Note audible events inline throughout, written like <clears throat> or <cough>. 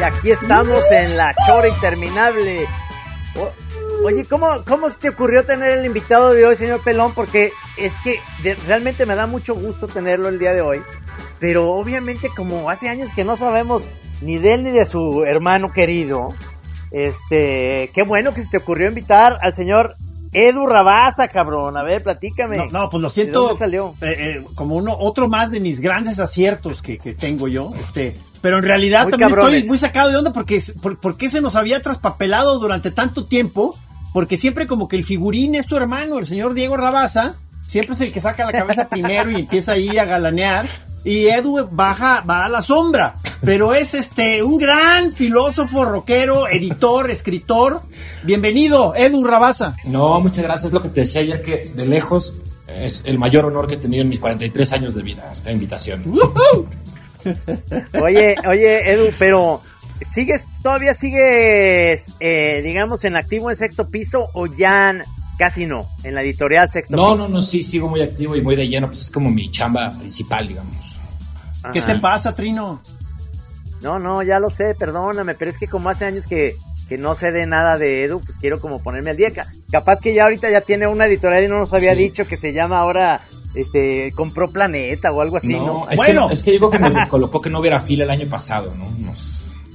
Y aquí estamos en la chora interminable. oye, ¿cómo, ¿cómo se te ocurrió tener el invitado de hoy, señor Pelón? Porque es que realmente me da mucho gusto tenerlo el día de hoy. Pero obviamente como hace años que no sabemos ni de él ni de su hermano querido, este, qué bueno que se te ocurrió invitar al señor Edu Rabasa, cabrón. A ver, platícame. No, pues lo siento. salió? Eh, eh, como uno, otro más de mis grandes aciertos que, tengo yo. Este, pero en realidad también estoy muy sacado de onda porque, porque se nos había traspapelado durante tanto tiempo. Porque siempre como que el figurín es su hermano, el señor Diego Rabasa. Siempre es el que saca la cabeza <laughs> primero y empieza ahí a galanear y Edu baja, va a la sombra. Pero es este un gran filósofo, rockero, editor, escritor. Bienvenido, Edu Rabasa. No, muchas gracias. Lo que te decía ayer que de lejos es el mayor honor que he tenido en mis 43 años de vida, esta invitación. <laughs> oye, oye, Edu, pero ¿sigues, todavía sigues, eh, digamos, en activo en sexto piso o ya Casi no, en la editorial sexto. No, no, no, sí, sigo muy activo y muy de lleno, pues es como mi chamba principal, digamos. ¿Qué te pasa, Trino? No, no, ya lo sé, perdóname, pero es que como hace años que, no sé de nada de Edu, pues quiero como ponerme al día. Capaz que ya ahorita ya tiene una editorial y no nos había dicho que se llama ahora este compró Planeta o algo así, ¿no? Es bueno, que, es que digo que nos descolocó que no hubiera fila el año pasado, ¿no? Nos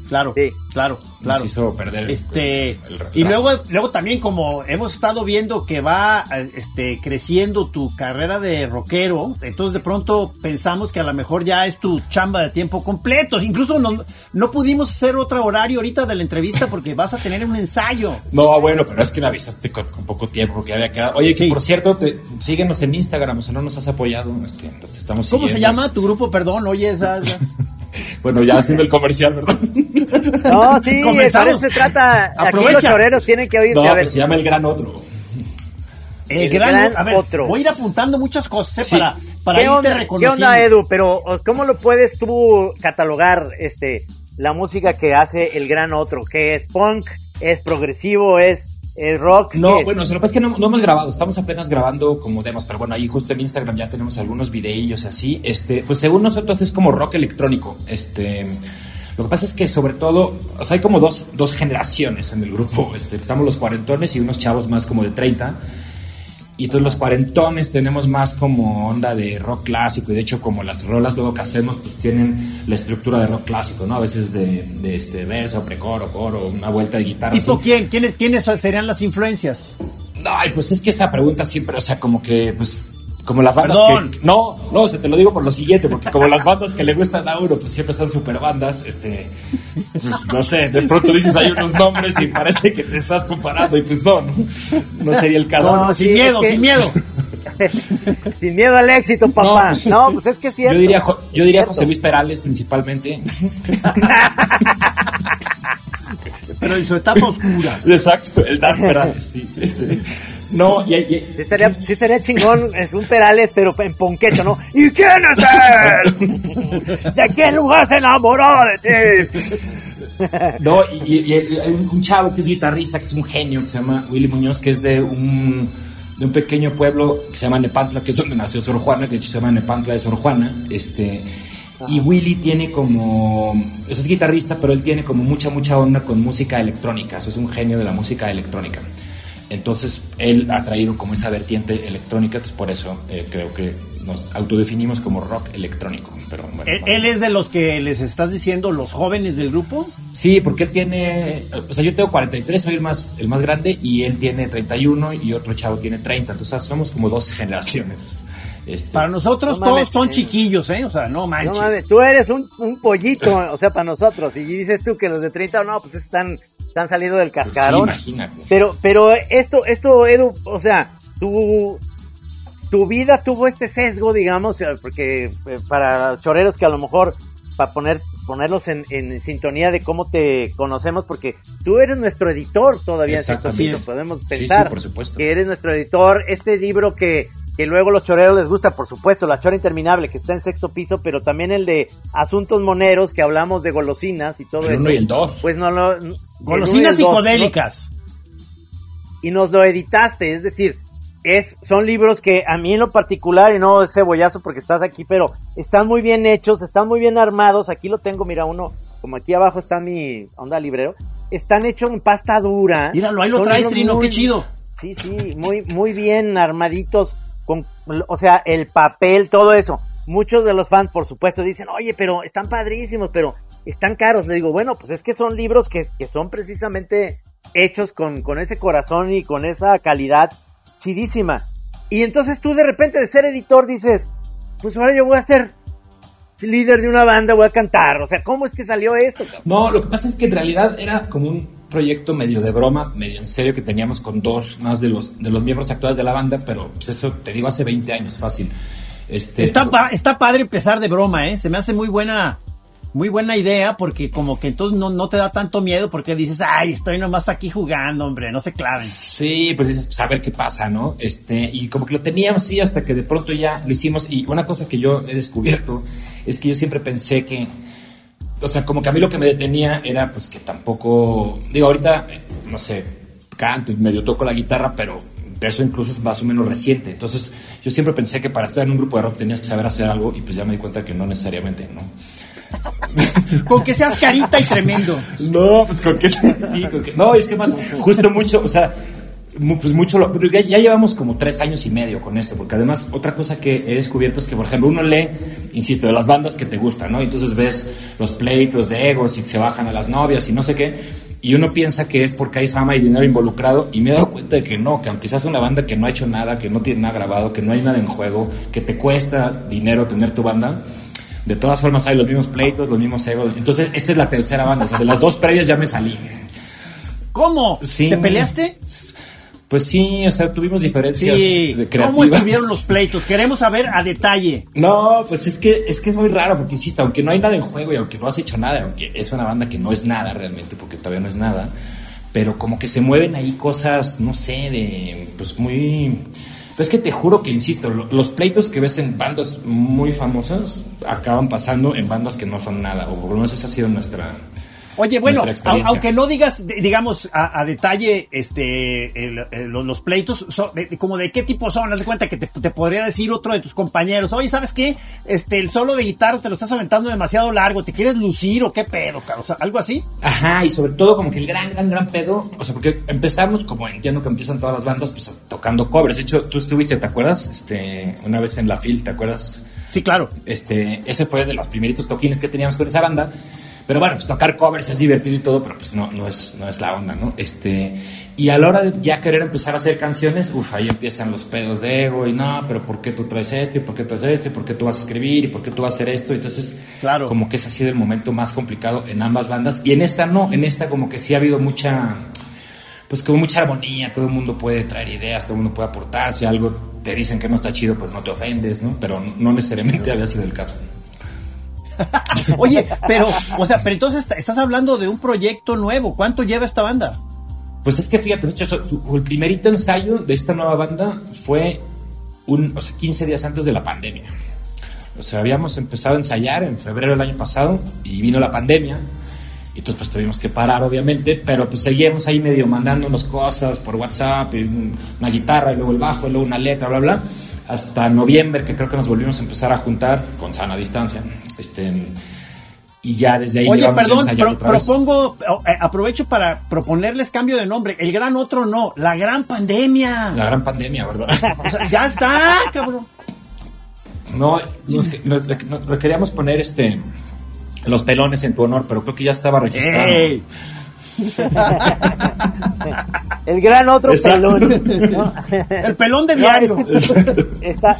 Claro, sí. claro, claro. Nos hizo perder este y luego luego también como hemos estado viendo que va este creciendo tu carrera de rockero, entonces de pronto pensamos que a lo mejor ya es tu chamba de tiempo completo. Incluso no, no pudimos hacer otro horario ahorita de la entrevista porque vas a tener un ensayo. No, bueno, pero es que me avisaste con, poco tiempo que había quedado. Oye, por cierto, te, síguenos en Instagram, o sea, no nos has apoyado, este, estamos ¿Cómo se llama tu grupo? Perdón, oye, esa... <laughs> bueno, ya haciendo el comercial, ¿verdad? <laughs> No, sí, eso se trata. Aprovecha. Aquí los choreros tienen que oírte. No, a ver. se llama El Gran Otro. El, gran, otro. Voy a ir apuntando muchas cosas ¿eh? para, para ¿Qué irte onda, ¿Qué onda, Edu? Pero, ¿cómo lo puedes tú catalogar este la música que hace el gran otro? ¿Qué es punk? ¿Es progresivo? ¿Es el rock. No, bueno, lo que pasa es que no, hemos grabado, estamos apenas grabando como demos, pero bueno, ahí justo en Instagram ya tenemos algunos videillos así. Este, pues según nosotros es como rock electrónico. Este. Lo que pasa es que sobre todo, o sea, hay como dos, dos generaciones en el grupo. Este, estamos los cuarentones y unos chavos más como de 30. Y entonces los cuarentones tenemos más como onda de rock clásico y de hecho como las rolas luego que hacemos pues tienen la estructura de rock clásico, ¿no? A veces de, de este verso, precoro, coro, una vuelta de guitarra. ¿Tipo quién? ¿Quiénes, ¿Quiénes serían las influencias? Ay, pues es que esa pregunta siempre, o sea, como que pues como las bandas que, no, no, se te lo digo por lo siguiente, porque como las bandas que le gustan a uno, pues siempre son super bandas, este, pues no sé, de pronto dices hay unos nombres y parece que te estás comparando y pues no, no, no sería el caso. No, sin miedo, sin <laughs> miedo. sin miedo al éxito, papá. Pues, no, pues, es que es cierto. Yo diría, yo diría José Luis Perales principalmente. <laughs> Pero en su etapa oscura. Exacto, el Dark Perales, sí. Este, no, y, y, sí, estaría, sí estaría chingón, es un Perales, pero en ponquecho, ¿no? ¿Y quién es él? <laughs> ¿De qué lugar se enamoró de ti? No, y, hay un chavo que es guitarrista, que es un genio, que se llama Willy Muñoz, que es de un, de un pequeño pueblo que se llama Nepantla, que es donde nació Sor Juana, que de hecho se llama Nepantla de Sor Juana. Este, y Willy tiene como, es guitarrista, pero él tiene como mucha, mucha onda con música electrónica, eso es un genio de la música electrónica. Entonces, él ha traído como esa vertiente electrónica, entonces por eso eh, creo que nos autodefinimos como rock electrónico. Pero ¿Él, es de los que les estás diciendo los jóvenes del grupo? Sí, porque él tiene, o sea, yo tengo 43, soy el más, el más grande, y él tiene 31 y otro chavo tiene 30, entonces somos como dos <laughs> generaciones. Este, para nosotros todos son chiquillos, ¿eh? O sea, no manches. tú eres un, pollito, <laughs> o sea, para nosotros. Y dices tú que los de 30, no, pues están, están saliendo del pues cascarón. imagínate. Pero, pero esto, esto, Edu, o sea, tu, tu vida tuvo este sesgo, digamos, eh, porque eh, para choreros que a lo mejor, para poner, ponerlos en, en sintonía de cómo te conocemos, porque tú eres nuestro editor todavía en podemos pensar por supuesto. que eres nuestro editor. Este libro que que luego los choreros les gusta, por supuesto, la chora interminable que está en sexto piso, pero también el de asuntos moneros que hablamos de golosinas y todo el eso. Uno y el dos. Pues no lo golosinas psicodélicas. Y nos lo editaste, es decir, es son libros que a mí en lo particular y no es cebollazo porque estás aquí, pero están muy bien hechos, están muy bien armados. Aquí lo tengo, mira, uno como aquí abajo está mi onda librero, están hechos en pasta dura. Míralo, ahí lo traes, Trino, qué chido. Sí, sí, muy, muy bien armaditos, con, o sea, el papel, todo eso. Muchos de los fans, por supuesto, dicen, oye, pero están padrísimos, pero están caros. Le digo, bueno, pues es que son libros que, que son precisamente hechos con, con ese corazón y con esa calidad chidísima. Y entonces tú de repente de ser editor dices, pues ahora yo voy a ser líder de una banda, voy a cantar. O sea, ¿cómo es que salió esto? No, lo que pasa es que en realidad era como un proyecto medio de broma, medio en serio que teníamos con dos más de los, de los miembros actuales de la banda, pero pues eso te digo hace 20 años, fácil. Este, está, está padre empezar de broma, ¿eh? Se me hace muy buena muy buena idea porque como que entonces no, no te da tanto miedo porque dices, ay, estoy nomás aquí jugando, hombre, no se claven. Sí, pues dices, pues a ver qué pasa, ¿no? Este, y como que lo teníamos sí hasta que de pronto ya lo hicimos y una cosa que yo he descubierto es que yo siempre pensé que, o sea, como que a mí lo que me detenía era pues que tampoco, digo, ahorita, no sé, canto y medio toco la guitarra, pero eso incluso es más o menos reciente. Entonces, yo siempre pensé que para estar en un grupo de rock tenías que saber hacer algo y pues ya me di cuenta que no necesariamente, ¿no? <laughs> con que seas carita y tremendo. No, pues con que <laughs> sí, con que, no, es que más, justo mucho, o sea, pues mucho, lo, ya, ya, llevamos como tres años y medio con esto, porque además otra cosa que he descubierto es que, por ejemplo, uno lee, insisto, de las bandas que te gustan, ¿no? Entonces ves los pleitos de egos y se bajan a las novias y no sé qué, y uno piensa que es porque hay fama y dinero involucrado, y me he dado cuenta de que no, que aunque seas una banda que no ha hecho nada, que no tiene nada grabado, que no hay nada en juego, que te cuesta dinero tener tu banda, de todas formas hay los mismos pleitos, los mismos egos. Entonces, esta es la tercera banda. O sea, de las dos previas ya me salí. ¿Cómo? ¿Te peleaste? Pues sí, o sea, tuvimos diferencias sí. ¿Cómo estuvieron los pleitos? Queremos saber a detalle. No, pues es que es que es muy raro, porque insisto, aunque no hay nada en juego y aunque no has hecho nada, aunque es una banda que no es nada realmente, porque todavía no es nada, pero como que se mueven ahí cosas, no sé, de pues muy es que te juro que, insisto, los pleitos que ves en bandas muy famosas acaban pasando en bandas que no son nada, o por lo menos esa ha sido nuestra, Oye, bueno, aunque no digas, digamos, a, detalle este los, pleitos, como de qué tipo son, haz de cuenta que te, podría decir otro de tus compañeros, oye, ¿sabes qué? Este, el solo de guitarra te lo estás aventando demasiado largo, ¿te quieres lucir o qué pedo, O sea, algo así. Ajá, y sobre todo como que el gran, gran, gran pedo, o sea, porque empezamos, como entiendo que empiezan todas las bandas, pues tocando covers. De hecho, tú estuviste, ¿te acuerdas? Este, una vez en la FIL, ¿te acuerdas? Sí, claro. Este, ese fue de los primeritos toquines que teníamos con esa banda. Pero bueno, pues tocar covers es divertido y todo, pero pues no, no, es, no es la onda, ¿no? Este, y a la hora de ya querer empezar a hacer canciones, uff, ahí empiezan los pedos de ego y no, pero ¿por qué tú traes esto? ¿Y por qué traes esto? ¿Y por qué tú vas a escribir? ¿Y por qué tú vas a hacer esto? Entonces, claro. como que ese ha sido el momento más complicado en ambas bandas. Y en esta no, en esta como que sí ha habido mucha, pues como mucha armonía, todo el mundo puede traer ideas, todo el mundo puede aportar, si algo te dicen que no está chido, pues no te ofendes, ¿no? Pero no necesariamente había sido el caso. <laughs> Oye, pero, o sea, pero entonces estás hablando de un proyecto nuevo. ¿Cuánto lleva esta banda? Pues es que fíjate, el primerito ensayo de esta nueva banda fue un, o sea, 15 días antes de la pandemia. O sea, habíamos empezado a ensayar en febrero del año pasado y vino la pandemia. Y entonces pues tuvimos que parar, obviamente, pero pues seguíamos ahí medio mandándonos cosas por WhatsApp, una guitarra, y luego el bajo, y luego una letra, bla, bla hasta noviembre, que creo que nos volvimos a empezar a juntar con sana distancia. Este, y ya desde ahí. Oye, perdón, propongo, eh, aprovecho para proponerles cambio de nombre. El gran otro no, la gran pandemia. La gran pandemia, ¿verdad? ya está, cabrón. No, nos, queríamos poner este los pelones en tu honor, pero creo que ya estaba registrado. <laughs> el gran otro pelón. El pelón de diario. está,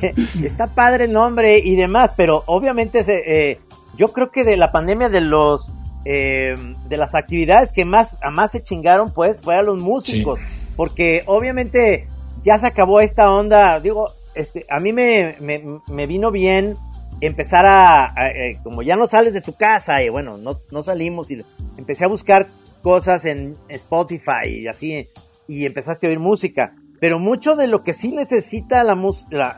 <laughs> está padre el nombre y demás, pero obviamente eh, yo creo que de la pandemia de los eh, de las actividades que más a más se chingaron pues fue a los músicos, porque obviamente ya se acabó esta onda, digo, este, a mí me, me, vino bien empezar a, eh, como ya no sales de tu casa y bueno, no, no salimos y empecé a buscar cosas en Spotify y así, y empezaste a oír música. Pero mucho de lo que sí necesita la,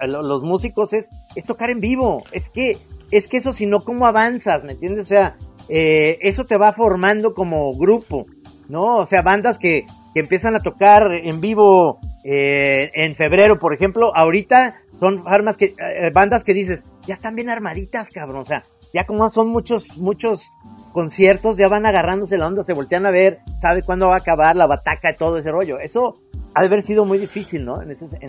los músicos es, es tocar en vivo. Es que, es que eso, si no, ¿cómo avanzas? ¿Me entiendes? O sea, eh, eso te va formando como grupo, ¿no? O sea, bandas que, que empiezan a tocar en vivo eh, en febrero, por ejemplo, ahorita son armas que, eh, bandas que dices, ya están bien armaditas, cabrón. O sea, ya como son muchos, muchos conciertos ya van agarrándose la onda, se voltean a ver, sabe cuándo va a acabar la bataca y todo ese rollo. Eso ha de haber sido muy difícil, ¿no?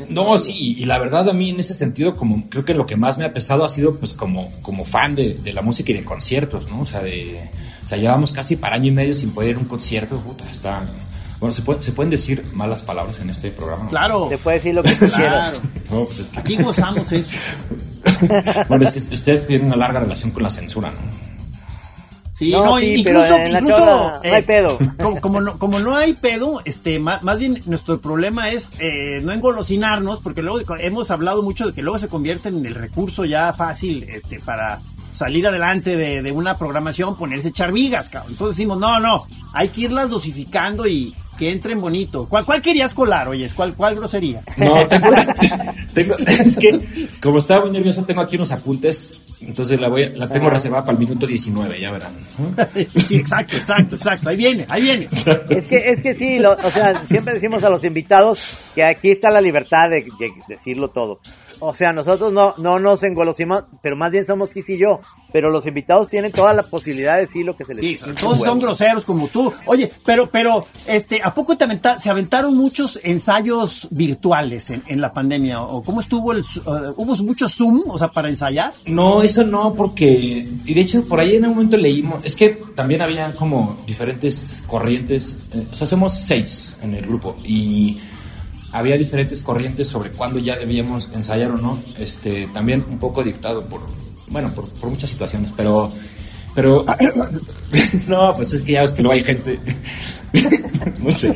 no, sí, y la verdad a mí en ese sentido, como creo que lo que más me ha pesado ha sido pues como, como fan de, de la música y de conciertos, ¿no? O sea, de, o sea, llevamos casi para año y medio sin poder ir a un concierto, puta, está... Bueno, ¿se, puede, ¿se pueden decir malas palabras en este programa? Claro. Se puede decir lo que quieras. <laughs> No, pues es que... Aquí gozamos eso. <laughs> bueno, es que ustedes tienen una larga relación con la censura, ¿no? Sí, no, incluso, incluso no hay eh, pedo. <laughs> Como, no, como no hay pedo, este, más, más bien nuestro problema es eh, no engolosinarnos, porque luego hemos hablado mucho de que luego se convierte en el recurso ya fácil este, para salir adelante de, de una programación, ponerse charvigas, cabrón. Entonces decimos, no, no, hay que irlas dosificando y, que entren bonito. ¿Cuál, cuál querías colar, oye? ¿Cuál, ¿Cuál grosería? No, <laughs> tengo, <laughs> tengo, es que como estaba muy nervioso, tengo aquí unos apuntes, entonces la, voy, la tengo reservada para el minuto 19, ya verán. <laughs> Sí, exacto, exacto, exacto, ahí viene, ahí viene. Es que, es que sí, o sea, siempre decimos a los invitados que aquí está la libertad de decirlo todo. O sea, nosotros no, no nos engolosimos, pero más bien somos Kiss y yo. Pero los invitados tienen toda la posibilidad de decir lo que se les dice. Sí, todos son groseros como tú. Oye, pero, pero, este, ¿a poco te se aventaron muchos ensayos virtuales en, la pandemia? ¿O cómo estuvo el, uh, hubo mucho Zoom, o sea, para ensayar? No, eso no, porque, y de hecho por ahí en un momento leímos, es que también había como diferentes corrientes, eh, o sea, hacemos seis en el grupo y había diferentes corrientes sobre cuándo ya debíamos ensayar o no, este, también un poco dictado por, bueno, por, muchas situaciones, pero, pero, <laughs> no, pues es que ya ves que no hay gente, <laughs> no sé,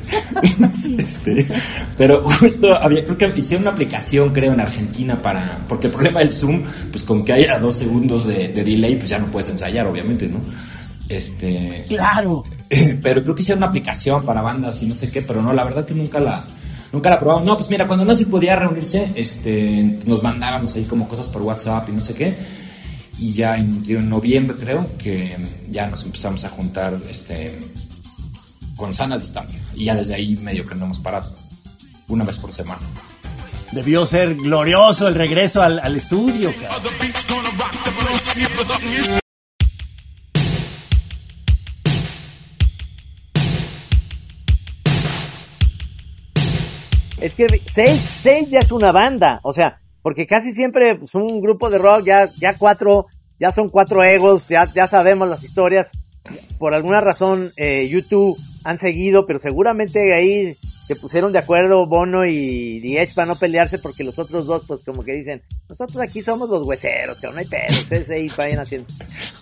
este, pero justo había, creo que hicieron una aplicación, creo, en Argentina para, porque el problema del Zoom, pues con que haya dos segundos de, de delay, pues ya no puedes ensayar, obviamente, ¿no? Este. Claro. <laughs> Pero creo que hicieron una aplicación para bandas y no sé qué, pero no, la verdad que nunca la, Nunca la probamos. No, pues mira, cuando no se podía reunirse, este, nos mandábamos ahí como cosas por WhatsApp y no sé qué. Y ya en, noviembre creo que ya nos empezamos a juntar este, con sana distancia. Y ya desde ahí medio que no hemos parado. Una vez por semana. Debió ser glorioso el regreso al, al estudio. Es que seis, seis ya es una banda, o sea, porque casi siempre es pues, un grupo de rock, ya, ya cuatro, ya son cuatro egos, ya, ya sabemos las historias. Por alguna razón, eh, YouTube han seguido, pero seguramente ahí se pusieron de acuerdo Bono y Diech para no pelearse porque los otros dos, pues como que dicen, nosotros aquí somos los hueseros, cabrón, no hay pedo, ustedes ahí vayan haciendo.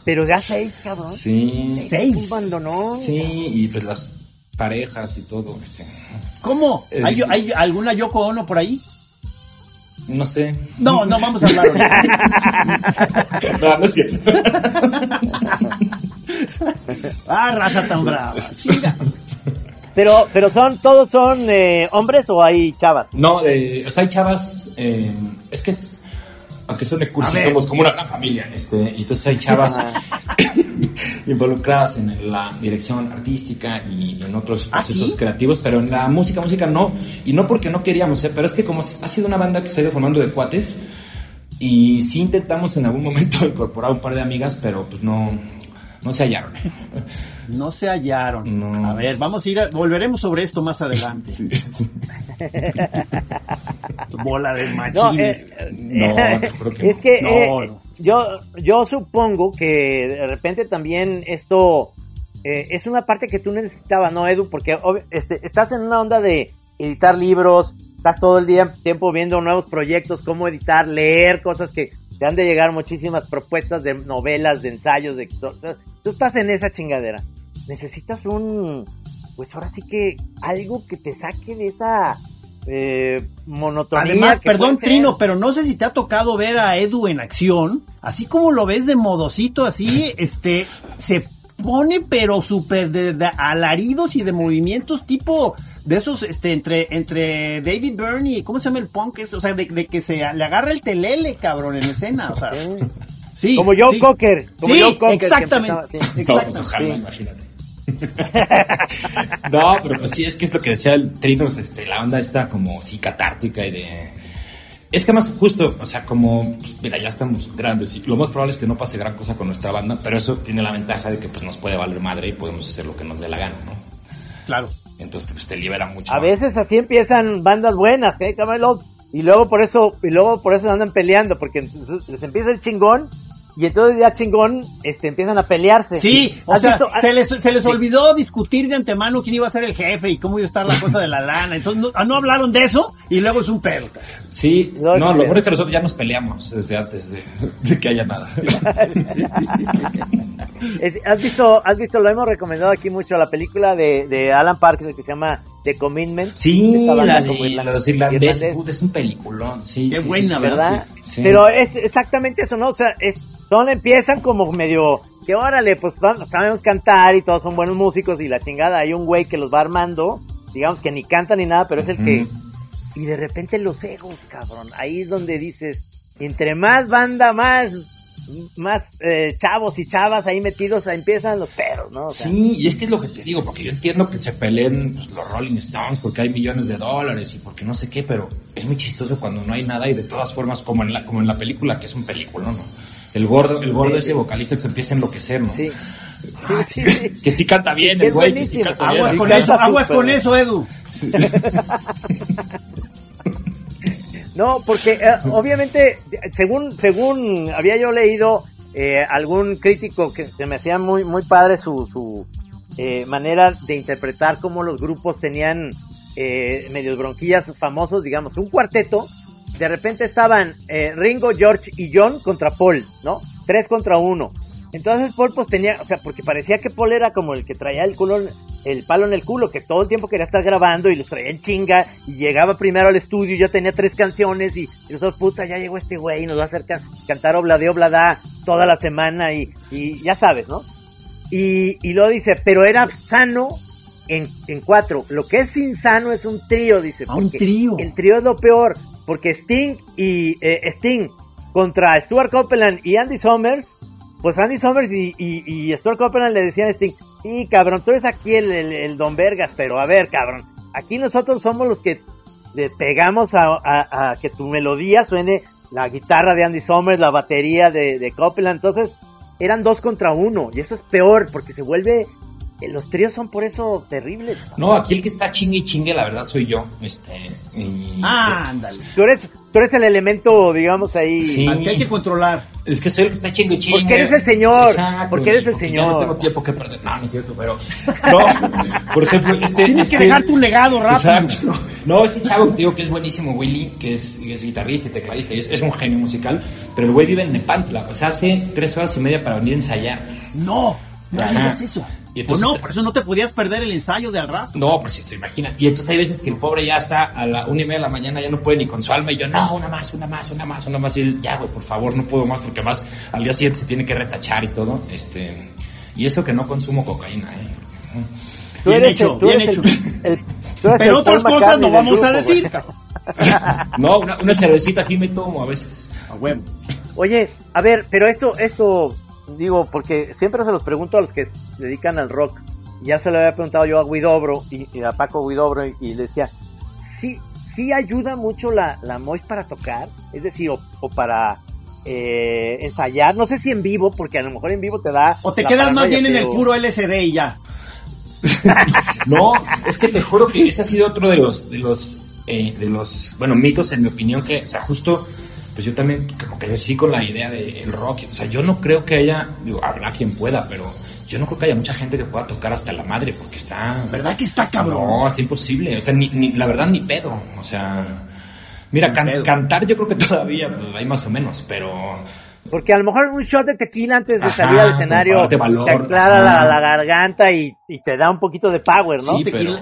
Pero ya seis, cabrón. Sí. Seis. ¿no? Sí, y pues las parejas y todo. Este. ¿Cómo? ¿Hay, ¿Hay, alguna Yoko Ono por ahí? No sé. No, no vamos a hablar. <laughs> no, no es cierto. <laughs> ah, raza tan brava. Chinga. Pero, pero son, todos son eh, hombres o hay chavas? No, eh, o sea, hay chavas. Eh, es que es, aunque suene cursi, somos como una gran familia. Este, y entonces hay chavas <laughs> involucradas en la dirección artística y en otros ¿Ah, procesos creativos, pero en la música, música no. Y no porque no queríamos, ¿eh? pero es que como ha sido una banda que se ha ido formando de cuates, y sí intentamos en algún momento <laughs> incorporar un par de amigas, pero pues no, no se hallaron. No se hallaron. A ver, vamos a ir, volveremos sobre esto más adelante. <laughs> Bola de machines. No, eh, es que eh, yo, yo supongo que de repente también esto eh, es una parte que tú necesitabas, ¿no, Edu? Porque este, estás en una onda de editar libros, estás todo el día tiempo viendo nuevos proyectos, cómo editar, leer cosas que te han de llegar muchísimas propuestas de novelas, de ensayos, de tú estás en esa chingadera. Necesitas un, pues ahora sí que algo que te saque de esa eh, monotonía. Además, perdón, Trino, pero no sé si te ha tocado ver a Edu en acción, así como lo ves de modocito, así, este, se pone pero súper de, alaridos y de movimientos tipo de esos, este, entre, entre David Byrne y, ¿cómo se llama el punk? o sea, de, que se le agarra el telele, cabrón, en escena, o sea. Sí, como Joe Cocker. Como sí, exactamente. exactamente. imagínate. <laughs> no, pero pues sí, es que es lo que decía el Trinos, este, la onda está como sí catártica y de Es que más justo, o sea, como, pues, mira, ya estamos grandes y lo más probable es que no pase gran cosa con nuestra banda, pero eso tiene la ventaja de que pues nos puede valer madre y podemos hacer lo que nos dé la gana, ¿no? Claro. Entonces pues, te libera mucho. A veces así empiezan bandas buenas, ¿eh, Camelot? Y luego por eso, y luego por eso andan peleando, porque les empieza el chingón y entonces ya chingón este, empiezan a pelearse. Sí, o sea, se les, se les olvidó discutir de antemano quién iba a ser el jefe y cómo iba a estar la cosa de la lana. Entonces no, no hablaron de eso y luego es un pedo. Sí, no, lo bueno es que nosotros ya nos peleamos desde antes de, que haya nada. <laughs> <laughs> ¿Has visto, has visto, lo hemos recomendado aquí mucho, la película de, de Alan Parker que se llama The Commitment. Sí, la de, los irlandeses, es un peliculón, sí. Qué buena, ¿verdad? Pero es exactamente eso, ¿no? O sea, es, son, empiezan como medio, que órale, pues sabemos cantar y todos son buenos músicos y la chingada, hay un güey que los va armando, digamos que ni canta ni nada, pero es el que... Y de repente los egos, cabrón, ahí es donde dices, entre más banda, más más eh, chavos y chavas ahí metidos, ahí empiezan los perros, ¿no? sí, y es que es lo que te digo, porque yo entiendo que se peleen pues, los Rolling Stones porque hay millones de dólares y porque no sé qué, pero es muy chistoso cuando no hay nada y de todas formas, como en la, como en la película, que es un película, ¿no? El gordo, el gordo ese vocalista que se empieza a enloquecer, ¿no? Sí. Sí, que sí canta bien el güey. aguas con eso, aguas con eso, Edu. <laughs> No, porque eh, <laughs> obviamente, según, según había yo leído eh, algún crítico que, se me hacía muy, muy padre su, su eh, manera de interpretar cómo los grupos tenían medios bronquillas famosos, digamos, un cuarteto, de repente estaban Ringo, George y John contra Paul, ¿no? Tres contra uno. Entonces Paul pues tenía, o sea, porque parecía que Paul era como el que traía el culo, el palo en el culo, que todo el tiempo quería estar grabando y los traía en chinga y llegaba primero al estudio y ya tenía tres canciones y, y nosotros, puta, ya llegó este güey y nos va a hacer cantar Oblade Oblada toda la semana y, y ya sabes, ¿no? Y, y luego dice, pero era sano en, en, cuatro. Lo que es insano es un trío, dice. Ah, un trío. El trío es lo peor, porque Sting y eh, Sting contra Stuart Copeland y Andy Summers pues Andy Summers y, y, Stuart Copeland le decían a Sting, y cabrón, tú eres aquí el, Don Vergas, pero a ver, cabrón, aquí nosotros somos los que le pegamos a, que tu melodía suene la guitarra de Andy Summers, la batería de, de Copeland, entonces eran dos contra uno, y eso es peor, porque se vuelve los tríos son por eso terribles. No, aquí el que está chingue y chingue, la verdad, soy yo. Este, ah, ándale. Tú eres, tú eres el elemento, digamos, ahí. Sí. que hay que controlar. Es que soy el que está chingue y chingue. Porque eres el señor. Exacto. Porque eres el señor. Ya no tengo tiempo que perder. No, no es cierto, pero. No, por ejemplo, este. Tienes que este dejar tu legado rápido. Exacto. No, este chavo, digo que es buenísimo, Willy, que es, es guitarrista y tecladista, y es, es, un genio musical, pero el güey vive en Nepantla. O sea, hace tres horas y media para venir a ensayar. No, no hagas eso. Y entonces, no, por eso no te podías perder el ensayo de al rato. No, pues sí, se imagina. Y entonces hay veces que el pobre ya está a la una y media de la mañana, ya no puede ni con su alma. Y yo, no, una más, una más, una más, una más. Y él, ya, güey, por favor, no puedo más, porque más al día siguiente se tiene que retachar y todo. Este, y eso que no consumo cocaína, ¿eh? Bien hecho, bien hecho. Pero otras cosas no vamos a decir. <laughs> no, una, una cervecita sí me tomo a veces. A huevo. Oye, a ver, pero esto, esto digo, porque siempre se los pregunto a los que se dedican al rock. Ya se lo había preguntado yo a Guidobro y, a Paco Guidobro y, le decía, sí, sí ayuda mucho la, la Mois para tocar, es decir, o, para eh, ensayar, no sé si en vivo, porque a lo mejor en vivo te da... O te quedas más bien en el puro LCD y ya. <laughs> no, es que te juro que ese ha sido otro de los, de los, eh, de los, bueno, mitos en mi opinión que, o sea, justo pues yo también como que sí con la idea del rock. O sea, yo no creo que haya, digo, habrá quien pueda, pero yo no creo que haya mucha gente que pueda tocar hasta la madre porque está... ¿Verdad que está cabrón? No, está imposible. O sea, ni, la verdad ni pedo. O sea, mira, cantar yo creo que todavía pues, hay más o menos, pero... Porque a lo mejor un shot de tequila antes de salir al escenario te aclara la, garganta y, te da un poquito de power, ¿no? Sí, pero,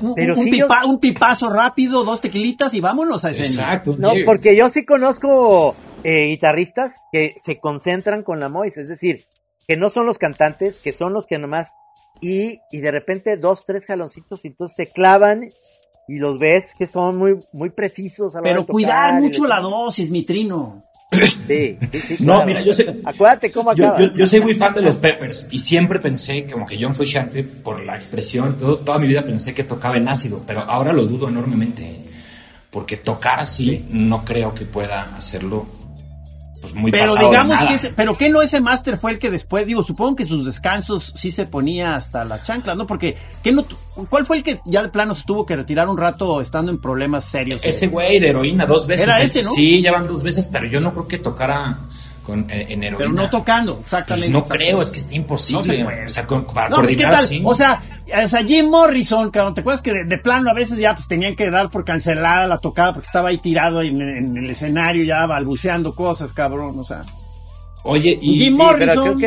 un, pipazo rápido, dos tequilitas y vámonos a escena. Exacto. No, porque yo sí conozco eh, guitarristas que se concentran con la Mois, es decir, que no son los cantantes, que son los que nomás y, y de repente dos, tres jaloncitos y entonces se clavan y los ves que son muy, muy precisos. Pero cuidar mucho la dosis, mi trino. Sí, No, mira, yo sé. Acuérdate cómo acaba. Yo, soy muy fan de los Peppers y siempre pensé, como que John Frusciante, por la expresión, toda mi vida pensé que tocaba en ácido, pero ahora lo dudo enormemente. porque tocar así no creo que pueda hacerlo pues muy pero digamos que ese, pero que no ese máster fue el que después digo supongo que sus descansos sí se ponía hasta las chanclas no porque ¿qué no cuál fue el que ya de plano se tuvo que retirar un rato estando en problemas serios ese güey de heroína dos veces. Era ese no sí ya van dos veces pero yo no creo que tocara con, eh, en heroína. Pero no tocando, exactamente. Pues no creo, es que está imposible. No O sea, con, para no, O sea, o sea, Jim Morrison, cabrón, ¿te acuerdas que de, plano a veces ya pues tenían que dar por cancelada la tocada porque estaba ahí tirado en, el escenario ya balbuceando cosas, cabrón, o sea. Oye, y, Jim Morrison.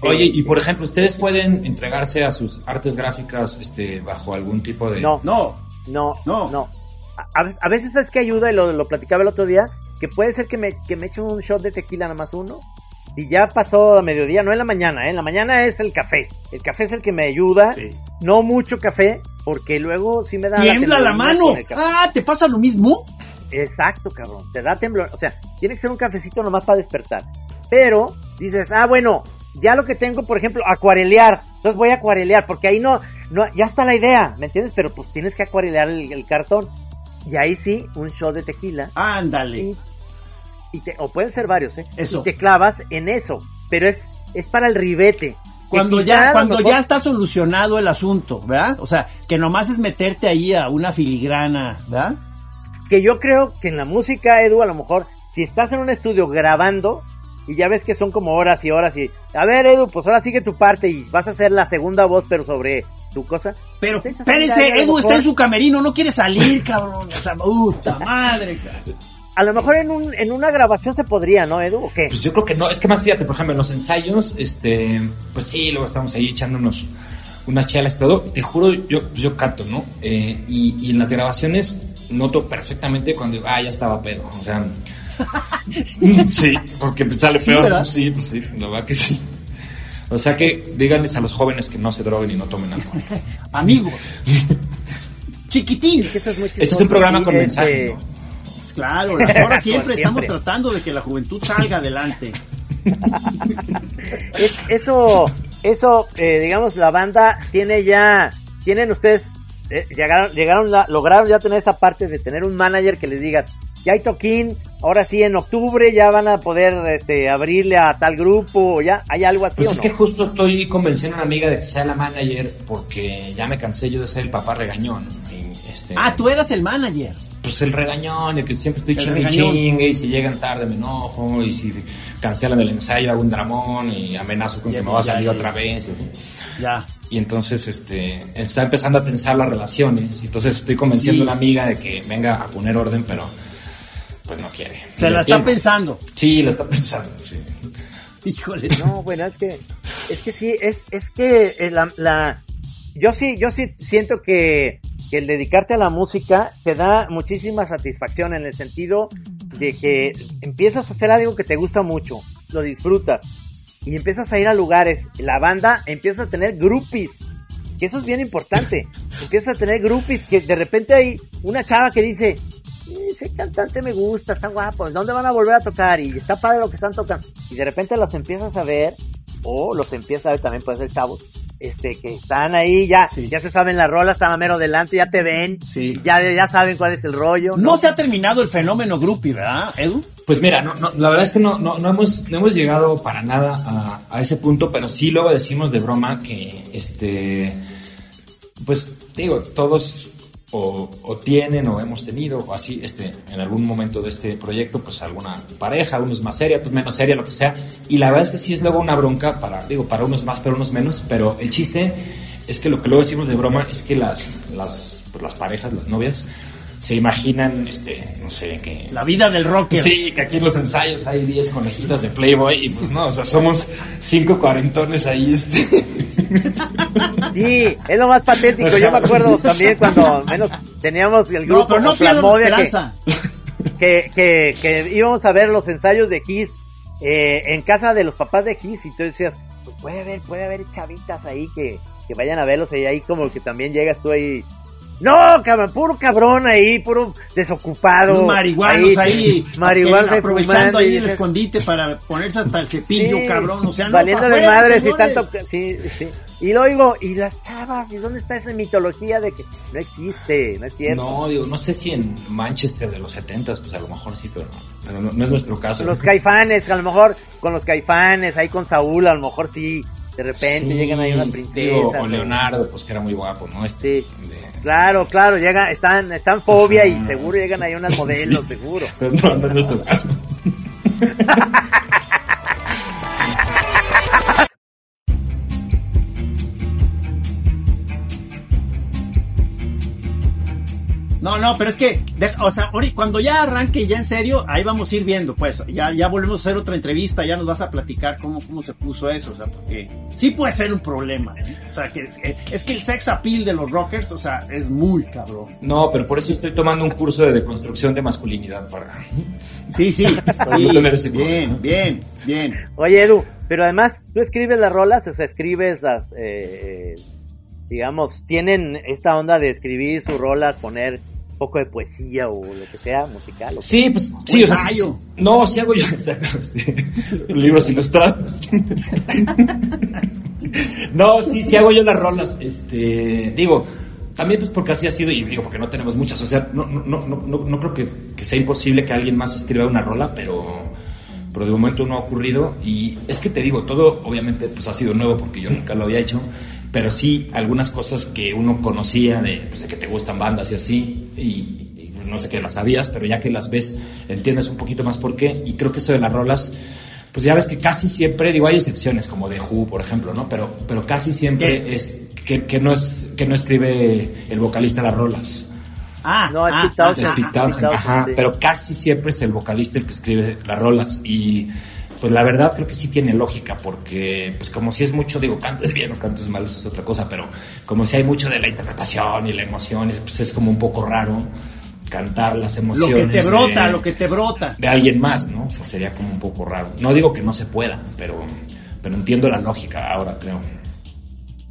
oye, y por ejemplo, ¿ustedes pueden entregarse a sus artes gráficas este, bajo algún tipo de. No, no, no, no. no. A, veces es que ayuda, y lo, lo platicaba el otro día, que puede ser que me, que me echen un shot de tequila nada más uno. Y ya pasó a mediodía, no en la mañana, ¿eh? en la mañana es el café. El café es el que me ayuda. No mucho café, porque luego sí me da... ¡Tiembla la, mano! ¡Ah! ¿Te pasa lo mismo? Exacto, cabrón. Te da temblor. O sea, tiene que ser un cafecito nomás para despertar. Pero dices, ah, bueno, ya lo que tengo, por ejemplo, acuarelear. Entonces voy a acuarelear, porque ahí no, no, ya está la idea, ¿me entiendes? Pero pues tienes que acuarelear el, cartón. Y ahí sí, un shot de tequila. Ándale o pueden ser varios, ¿eh? Eso. Y te clavas en eso, pero es, es para el ribete. Cuando ya, cuando ya está solucionado el asunto, ¿verdad? O sea, que nomás es meterte ahí a una filigrana, ¿verdad? Que yo creo que en la música, Edu, a lo mejor, si estás en un estudio grabando, y ya ves que son como horas y horas y a ver Edu pues ahora sigue tu parte y vas a hacer la segunda voz pero sobre tu cosa pero espérense Edu está en su camerino no quiere salir cabrón o sea puta madre cabrón a lo mejor en, un, en una grabación se podría, ¿no, Edu? ¿O qué? Pues yo creo que no. Es que más fíjate, por ejemplo, en los ensayos, este, pues sí, luego estamos ahí echándonos unas chelas y todo. Te juro, yo, yo canto, ¿no? Eh, y, en las grabaciones noto perfectamente cuando, ah, ya estaba pedo. O sea, <laughs> sí, porque sale peor. Sí, pues sí, la verdad que sí. O sea que díganles a los jóvenes que no se droguen y no tomen alcohol. <laughs> Amigos. <laughs> Chiquitín. este es un programa con mensaje. Este, claro, ahora <laughs> siempre, estamos tratando de que la juventud salga adelante. <laughs> eso, eso, eh, digamos, la banda tiene ya, tienen ustedes, eh, llegaron, llegaron lograron ya tener esa parte de tener un manager que les diga, ya hay toquín, ahora sí en octubre ya van a poder este, abrirle a tal grupo, ya hay algo así. Pues es que justo estoy convenciendo a una amiga de que sea la manager porque ya me cansé yo de ser el papá regañón. Este... Ah, tú eras el manager pues el regañón, el que siempre estoy chingue chingue, y si llegan tarde me enojo, y si cancelan el ensayo hago un dramón y amenazo con que me va a salir otra vez. Ya. Y entonces este, está empezando a tensar las relaciones. Entonces estoy convenciendo a una amiga de que venga a poner orden, pero pues no quiere. Se la está pensando. Sí, la está <laughs> pensando, sí. Híjole. No, bueno, es que, es que sí, es, es que eh, la, la, yo sí, yo sí siento que que el dedicarte a la música te da muchísima satisfacción en el sentido de que empiezas a hacer algo que te gusta mucho, lo disfrutas y empiezas a ir a lugares, la banda empieza a tener groupies, que eso es bien importante, empiezas a tener groupies que de repente hay una chava que dice, ese cantante me gusta, está guapo, ¿dónde van a volver a tocar? Y está padre lo que están tocando. Y de repente los empiezas a ver, o los empiezas a ver, también puede ser chavos, este, que están ahí, ya, ya se saben la rola, están a mero delante, ya te ven, ya, ya saben cuál es el rollo. ¿no? se ha terminado el fenómeno groupie, ¿verdad, Edu? Pues mira, no, no, la verdad es que no, no, no, hemos, no hemos llegado para nada a, a, ese punto, pero sí luego decimos de broma que, este, pues digo, todos o, tienen o hemos tenido o así este en algún momento de este proyecto pues alguna pareja unos más seria pues menos seria lo que sea. Y la verdad es que sí es luego una bronca para digo para unos más para unos menos pero el chiste es que lo que luego decimos de broma es que las las pues, las parejas las novias se imaginan, este, no sé, que... La vida del rocker. Sí, que aquí en los ensayos hay 10 conejitas de Playboy y pues no, o sea, somos cinco cuarentones ahí, este... Sí, es lo más patético. Yo me acuerdo también cuando menos teníamos el grupo no, que, que, que, íbamos a ver los ensayos de Kiss eh, en casa de los papás de Kiss y tú decías, pues puede haber, puede haber chavitas ahí que, que vayan a verlos y ahí como que también llegas tú ahí No, cabrón, puro cabrón ahí, puro desocupado. marihuanos ahí, <laughs> marihuanos aprovechando ahí el escondite para ponerse hasta el cepillo, cabrón, o sea, no valiéndole madres y tanto, sí, sí. Y lo digo, ¿y las chavas? ¿Y dónde está esa mitología de que no existe? No es cierto. No, digo, no sé si en Manchester de los 70 pues a lo mejor sí, pero, pero no, es nuestro caso. Los <laughs> caifanes, a lo mejor con los caifanes, ahí con Saúl, a lo mejor sí, de repente llegan ahí una princesa. o Leonardo, pues que era muy guapo, ¿no? Este, sí. Claro, claro, llega, están, están fobia y seguro llegan ahí unas <laughs> modelos, seguro. <laughs> Pero no, no es nuestro caso. <laughs> No, no, pero es que, o sea, cuando ya arranque ya en serio, ahí vamos a ir viendo, pues, ya, ya volvemos a hacer otra entrevista, ya nos vas a platicar cómo, cómo se puso eso, o sea, porque sí puede ser un problema, ¿eh? o sea, que es, que el sex appeal de los rockers, o sea, es muy cabrón. No, pero por eso estoy tomando un curso de deconstrucción de masculinidad para... Sí, sí, <laughs> bien, bien, bien. Oye, Edu, pero además, tú escribes las rolas, o sea, escribes las... Eh, digamos, tienen esta onda de escribir su rola, poner poco de poesía o lo que sea, musical. sí, pues sí, o sea, no, sí hago yo, <laughs> libros ilustrados. <laughs> no, sí, sí hago yo las rolas, este, digo, también pues porque así ha sido, y digo, porque no tenemos muchas, o sea, no, no, no, no, no creo que, que sea imposible que alguien más escriba una rola, pero pero de momento no ha ocurrido y es que te digo, todo obviamente pues ha sido nuevo porque yo nunca lo había hecho, pero sí algunas cosas que uno conocía de, pues, de que te gustan bandas y así y, no sé qué las sabías, pero ya que las ves entiendes un poquito más por qué. Y creo que eso de las rolas pues ya ves que casi siempre, digo, hay excepciones como de Who, por ejemplo, ¿no? Pero, pero casi siempre es que, que, no es que no escribe el vocalista las rolas. Ah, no, es ah, ajá, pero casi siempre es el vocalista el que escribe las rolas. Y pues la verdad creo que sí tiene lógica porque pues como si es mucho, digo, cantes bien o cantes mal, eso es otra cosa, pero como si hay mucho de la interpretación y la emoción, pues es como un poco raro cantar las emociones. Lo que te brota, lo que te brota. De alguien más, ¿no? O sea, sería como un poco raro. No digo que no se pueda, pero, pero entiendo la lógica ahora, creo.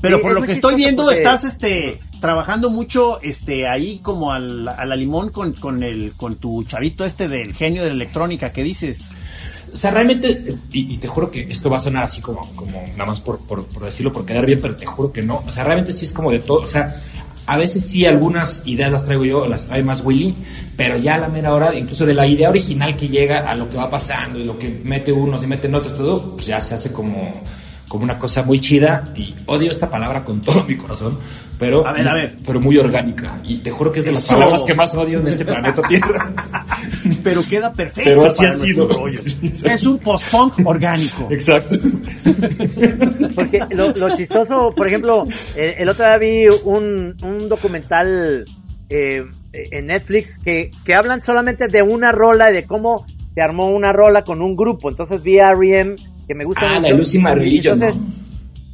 Pero por lo que estoy viendo, estás este trabajando mucho este ahí como al, a la limón con, con el con tu chavito este del genio de la electrónica ¿qué dices o sea realmente y, te juro que esto va a sonar así como como nada más por, por, decirlo por quedar bien pero te juro que no. O sea realmente sí es como de todo o sea a veces sí algunas ideas las traigo yo, las trae más Willy, pero ya a la mera hora, incluso de la idea original que llega a lo que va pasando y lo que mete unos y meten otros, todo, pues ya se hace como como una cosa muy chida y odio esta palabra con todo mi corazón, pero, a ver, a ver. pero muy orgánica. Y te juro que es de las palabras que más odio en este planeta Tierra. <laughs> pero queda perfecto. Pero así ha sido. es un post-punk orgánico. Exacto. Porque lo, chistoso, por ejemplo, el, otro día vi un, un documental eh, en Netflix que, que hablan solamente de una rola y de cómo se armó una rola con un grupo. Entonces vi a R.E.M que me gusta ah, la Lucy entonces,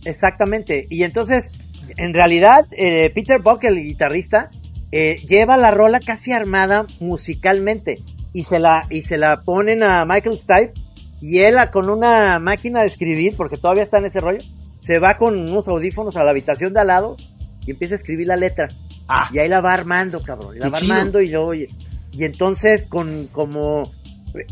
Exactamente. Y entonces, en realidad, eh, Peter Buck, el guitarrista, eh, lleva la rola casi armada musicalmente y se la, y se la ponen a Michael Stipe y él con una máquina de escribir, porque todavía está en ese rollo, se va con unos audífonos a la habitación de al lado y empieza a escribir la letra. Ah. y ahí la va armando, cabrón. la va armando y yo, y, y entonces con como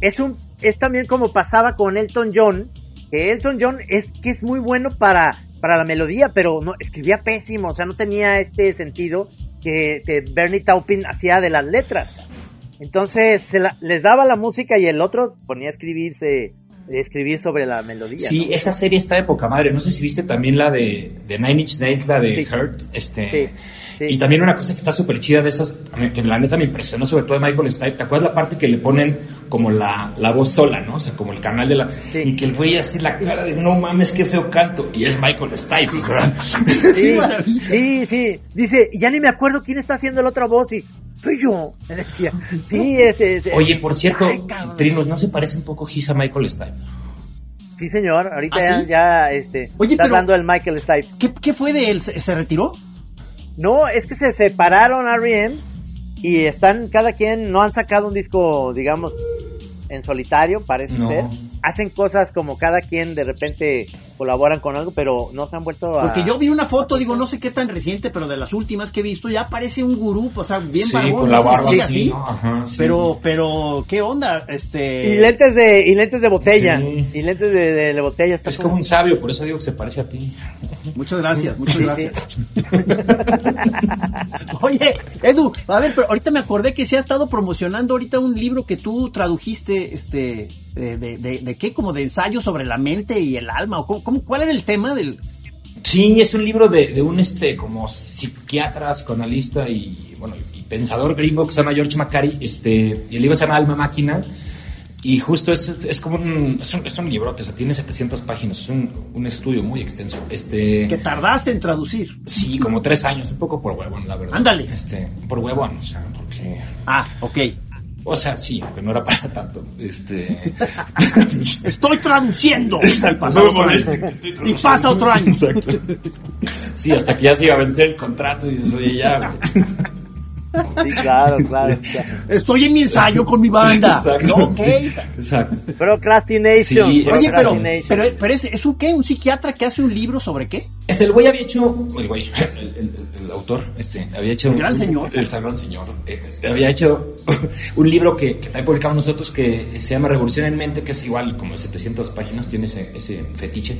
es un es también como pasaba con Elton John, que Elton John es que es muy bueno para, para la melodía, pero no escribía pésimo, o sea, no tenía este sentido que, Bernie Taupin hacía de las letras. Entonces se les daba la música y el otro ponía a escribirse escribir sobre la melodía. Sí, esa serie está de poca madre. No sé si viste también la de, de Nine Inch Nails, la de Hurt. Este, sí. Y también una cosa que está súper chida de esas, que la neta me impresionó, sobre todo de Michael Stipe. ¿Te acuerdas la parte que le ponen como la, la voz sola, ¿no? O sea, como el canal de la. Y que el güey hace la cara de no mames, qué feo canto. Y es Michael Stipe, Sí, <laughs> sí, sí. Dice, ya ni me acuerdo quién está haciendo la otra voz y soy yo. <laughs> Me decía, sí, este, Oye, por cierto, Trinos, ¿no se parece un poco Giz a Michael Stipe? Sí, señor. Ahorita ¿Ah, ya, ya, este, Oye, está dando el Michael Stipe. ¿Qué, ¿Qué, fue de él? ¿Se retiró? No, es que se separaron R.E.M. y están, cada quien, no han sacado un disco, digamos, en solitario, parece ser. Hacen cosas como cada quien de repente colaboran con algo, pero no se han vuelto a... Porque yo vi una foto, digo, no sé qué tan reciente, pero de las últimas que he visto ya parece un gurú, o sea, bien sí, Con la barba así, Pero, pero, ¿qué onda? Este... Y lentes de, y lentes de botella. Y lentes de, de, botella. es como... un sabio, por eso digo que se parece a ti. Muchas gracias, muchas gracias. <laughs> Oye, Edu, a ver, pero ahorita me acordé que se ha estado promocionando ahorita un libro que tú tradujiste, este, de, de, de, qué, como de ensayo sobre la mente y el alma, o cómo, cuál era el tema del... Sí, es un libro de, un este como psiquiatra, psicoanalista y bueno y pensador gringo que se llama George Macari, este, y el libro se llama Alma Máquina, y justo es, es como un, es un, es un librote, o sea, tiene 700 páginas, es un, un, estudio muy extenso. Este, que tardaste en traducir. Sí, como tres años, un poco por huevón, la verdad. Ándale. Este, por huevón, o sea, porque... Ah, ok. O sea, sí, aunque no era para <laughs> tanto. Este... <laughs> estoy traduciendo. pasado <laughs> no Y pasa otro año. Exacto. Sí, hasta que ya se iba a vencer el contrato y eso, oye, ya. Sí, claro, claro, Estoy en mi ensayo con mi banda. <laughs> Exacto. Ok. Exacto. Procrastination. Sí, Oye, pero, pero, pero es, es, un qué? ¿Un psiquiatra que hace un libro sobre qué? Es el güey había hecho, el güey, el, el, autor, este, había hecho. El gran señor. El gran señor. Eh, había hecho <laughs> un libro que, que también publicamos nosotros que se llama Revolución en Mente, que es igual como 700 páginas, tiene ese, ese fetiche.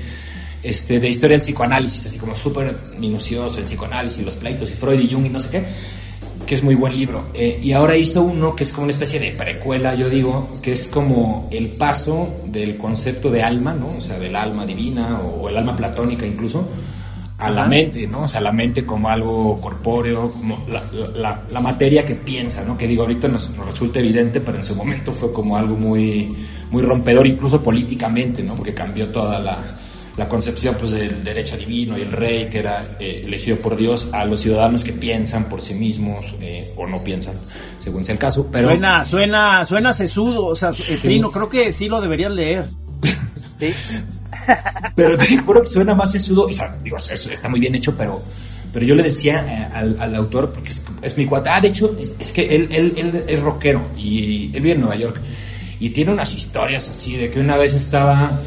Este, de historia del psicoanálisis, así como súper minucioso, el psicoanálisis, los pleitos y Freud y Jung y no sé qué que es muy buen libro. Eh, y ahora hizo uno que es como una especie de precuela, yo digo, que es como el paso del concepto de alma, ¿no? O sea, del alma divina o, el alma platónica incluso, a la mente, ¿no? O sea, la mente como algo corpóreo, como la, la, materia que piensa, ¿no? Que digo, ahorita nos, nos, resulta evidente, pero en su momento fue como algo muy, muy rompedor, incluso políticamente, ¿no? Porque cambió toda la la concepción pues del derecho divino y el rey que era eh, elegido por Dios a los ciudadanos que piensan por sí mismos eh, o no piensan según sea el caso pero suena suena suena sesudo o sea eh, Trino creo que sí lo deberías leer <laughs> ¿Sí? pero te juro que suena más sesudo o sea digo está muy bien hecho pero pero yo le decía al, al, autor porque es, mi cuate ah de hecho es, es que él, él, él es rockero y él vive en Nueva York y tiene unas historias así de que una vez estaba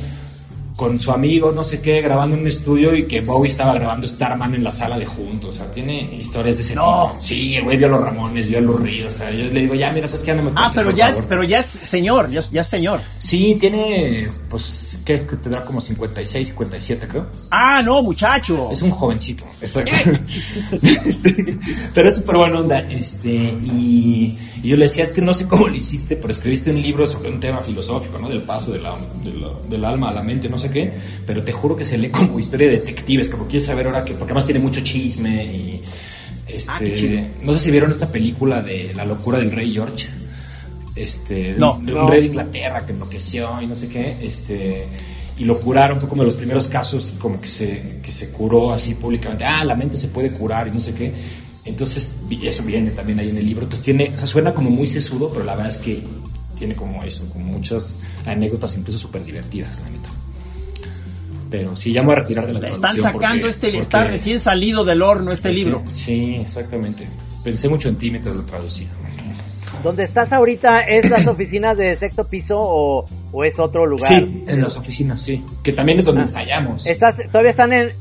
con su amigo, no sé qué, grabando en un estudio y que Bowie estaba grabando Starman en la sala de juntos. O sea, tiene historias de ese no. tipo. Sí, el güey vio a los Ramones, vio a los Ríos. O sea, yo le digo, ya, mira, ¿sabes qué? No me Ah, pero ya, es, pero ya es señor, ya, es señor. Sí, tiene, pues, ¿qué? Que tendrá como 56, 57, creo. Ah, no, muchacho. Es un jovencito. Exacto. <laughs> pero es súper buena onda. Este, y, yo le decía, es que no sé cómo lo hiciste, pero escribiste un libro sobre un tema filosófico, ¿no? Del paso de la, del alma a la mente, no sé qué, pero te juro que se lee como historia de detectives, como quieres saber ahora que, porque además tiene mucho chisme y este, ah, no sé si vieron esta película de La locura del rey George. Este, no, de un rey de Inglaterra que enloqueció y no sé qué, este, y lo curaron, fue como de los primeros casos como que se, que se curó así públicamente, ah, la mente se puede curar y no sé qué, entonces eso viene también ahí en el libro, entonces tiene, o sea, suena como muy sesudo, pero la verdad es que tiene como eso, como muchas anécdotas incluso súper divertidas, la neta. Pero sí, ya me voy a retirar de la Están sacando este, está recién salido del horno este libro. Sí, exactamente. Pensé mucho en ti mientras lo traducía. ¿Dónde estás ahorita? ¿Es las oficinas de sexto piso o, es otro lugar? Sí, en las oficinas, sí. Que también es donde ah. ensayamos. ¿Estás, ¿Todavía están en,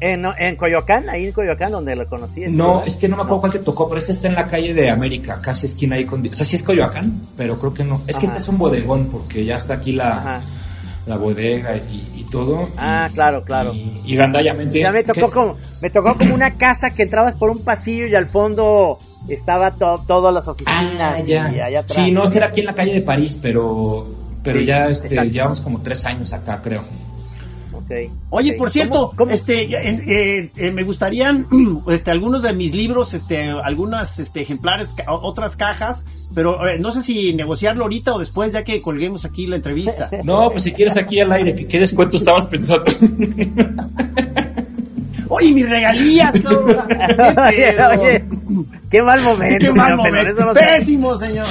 en, en, Coyoacán? Ahí en Coyoacán, donde lo conocí. No, es que no me acuerdo cuál te tocó, pero este está en la calle de América, casi esquina ahí con... O sea, sí es Coyoacán, pero creo que no. Es que este es un bodegón, porque ya está aquí la la bodega y, todo. Ah, claro, claro. Y, gandallamente. Ya me tocó, como, me tocó como una casa que entrabas por un pasillo y al fondo estaba todas las oficinas. Ah, ya. Y allá atrás. Sí, no, era aquí en la calle de París, pero, pero ya este, llevamos como tres años acá, creo. Oye, por cierto, este, eh, eh, me gustarían <clears throat> este, algunos de mis libros, este, algunas este, ejemplares, otras cajas, pero eh, no sé si negociarlo ahorita o después, ya que colguemos aquí la entrevista. <laughs> No, pues si quieres aquí al aire, ¿qué descuento estabas pensando? <laughs> Oye, mis regalías, <laughs> oye, qué mal momento. Qué mal momento. Pésimo, señor.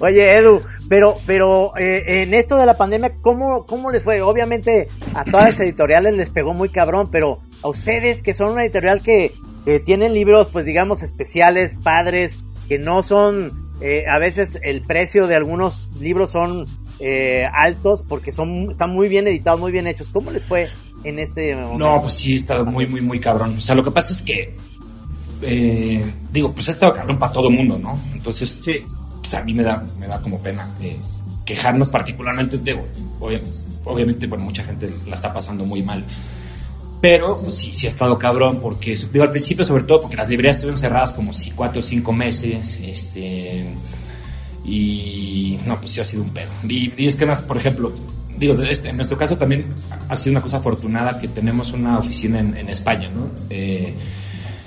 oye, Edu, pero, pero eh, en esto de la pandemia, ¿cómo, ¿cómo les fue? Obviamente a todas las editoriales les pegó muy cabrón, pero a ustedes que son una editorial que, tienen libros, pues digamos, especiales, padres, que no son, eh, a veces el precio de algunos libros son eh, altos porque son están muy bien editados, muy bien hechos. ¿Cómo les fue en este momento? No, pues sí, está muy, muy, muy cabrón. O sea, lo que pasa es que, eh, digo, pues ha estado cabrón para todo el mundo, ¿no? Entonces, sí. Pues a mí me da, me da como pena eh, quejarnos particularmente, digo, obviamente, bueno, mucha gente la está pasando muy mal. Pero pues, sí, sí ha estado cabrón, porque digo, al principio sobre todo porque las librerías estuvieron cerradas como si cuatro o cinco meses, este, y no, pues sí ha sido un pedo. Y, es que más, por ejemplo, digo, este, en nuestro caso también ha sido una cosa afortunada que tenemos una oficina en, España, ¿no? Eh,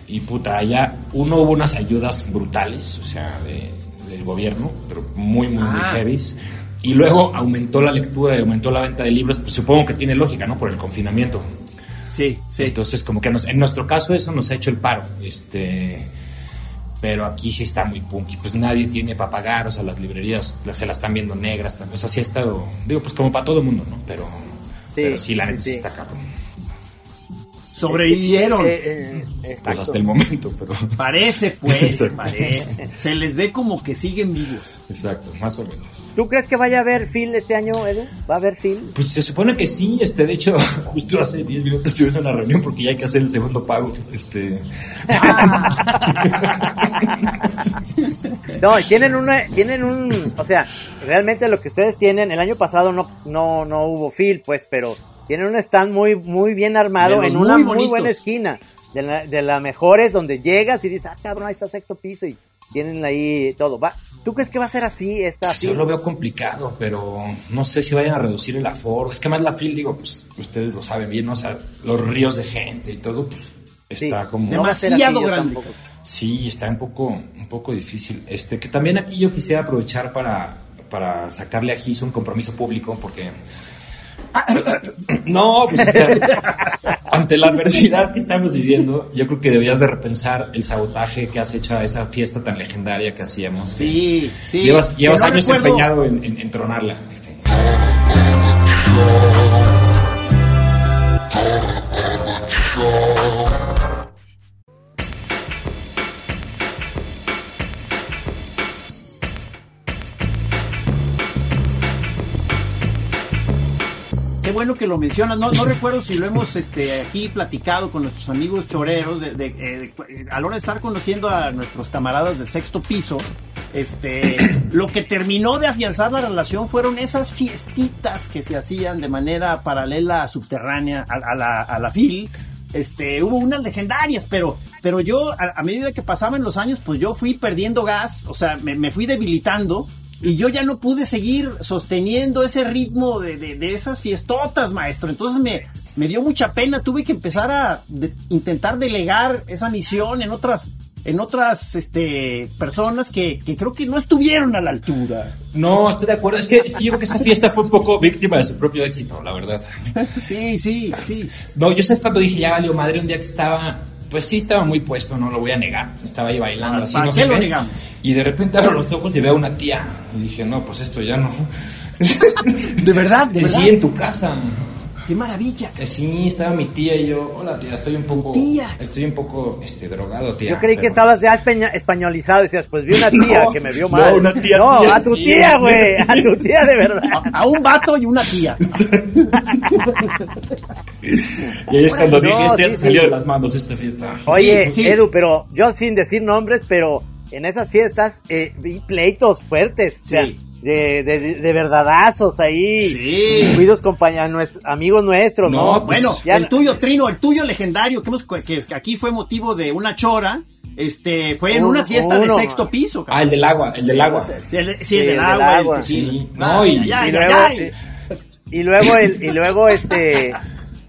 y puta, allá uno hubo unas ayudas brutales, o sea, del gobierno, pero muy, muy, muy ah. heavy. Y luego aumentó la lectura y aumentó la venta de libros, pues supongo que tiene lógica, ¿no? Por el confinamiento. Sí, sí. Entonces, como que en nuestro caso eso nos ha hecho el paro. Este, pero aquí sí está muy punky. Pues nadie tiene para pagar, o sea, las librerías se las están viendo negras. O sea, sí ha estado, digo, pues como para todo el mundo, ¿no? Pero sí, pero sí la neta sí, está cabrón. Sobrevivieron. Eh, eh, pues hasta el momento, pero. Parece, pues, <laughs> parece. Se les ve como que siguen vivos. Exacto, más o menos. ¿Tú crees que vaya a haber Phil este año, Edu? ¿Va a haber Phil? Pues se supone que sí, este, de hecho, <laughs> justo hace 10 minutos estuvimos en una reunión porque ya hay que hacer el segundo pago. Este. <laughs> no, tienen una, tienen un, o sea, realmente lo que ustedes tienen, el año pasado no, no, no hubo Phil, pues, pero tienen un stand muy, muy bien armado en una muy, buena esquina. De la, de las mejores, donde llegas y dices, ah, cabrón, ahí está sexto piso y tienen ahí todo. ¿Va? ¿Tú crees que va a ser así esta Yo lo veo complicado, pero no sé si vayan a reducir el aforo. Es que más la fil, digo, pues ustedes lo saben bien, ¿no? o sea, los ríos de gente y todo, pues está como demasiado grande. Sí, está un poco, un poco difícil. Este, que también aquí yo quisiera aprovechar para, para sacarle a Gis un compromiso público, porque no, pues ante la adversidad que estamos viviendo, yo creo que debías de repensar el sabotaje que has hecho a esa fiesta tan legendaria que hacíamos. Sí, sí. Llevas, llevas años empeñado en, en, tronarla. Este. <laughs> bueno que lo mencionas. No, no recuerdo si lo hemos este, aquí platicado con nuestros amigos choreros. De, eh, a la hora de estar conociendo a nuestros camaradas de sexto piso, este, <coughs> lo que terminó de afianzar la relación fueron esas fiestitas que se hacían de manera paralela, subterránea a, la, a la FIL. Este, hubo unas legendarias, pero, pero yo, a, medida que pasaban los años, pues yo fui perdiendo gas, o sea, me, me fui debilitando y yo ya no pude seguir sosteniendo ese ritmo de, de, esas fiestotas, maestro. Entonces me, me, dio mucha pena, tuve que empezar a intentar delegar esa misión en otras en otras este, personas que, que, creo que no estuvieron a la altura. No, estoy de acuerdo. Es que, es que yo creo que esa fiesta fue un poco víctima de su propio éxito, la verdad. <laughs> sí, sí, sí. No, yo sé cuando dije, ya valió madre, un día que estaba pues sí estaba muy puesto, no lo voy a negar. Estaba ahí bailando así. no qué lo negamos? Y de repente abro los ojos y veo a una tía. Y dije, no, pues esto ya no. <laughs> ¿De verdad? ¿De Sí, en tu casa. ¡Qué maravilla! Eh, sí, estaba mi tía y yo, hola tía, estoy un poco... Tía. Estoy un poco este, drogado, tía. Yo creí que estabas ya españolizado y decías, pues vi una <laughs> tía que me vio mal. No, una tía. No, a tu tía, güey, a tu tía de <laughs> verdad. A, un vato y una tía. Y ahí es cuando dije, este ya se salió de las manos esta fiesta. Oye, Edu, pero yo sin decir nombres, pero en esas fiestas eh, vi pleitos fuertes. Sí de, de, de verdadazos ahí. Sí. Cuidos compañeros, amigos nuestros, ¿no? ¿no? Pues, bueno, el tuyo, Trino, el tuyo legendario, que, hemos, que aquí fue motivo de una chora. Este, fue en una fiesta de sexto piso. Ah, el del agua, el del agua. Sí, el, del, agua. sí. No, y, luego, y luego el, y luego este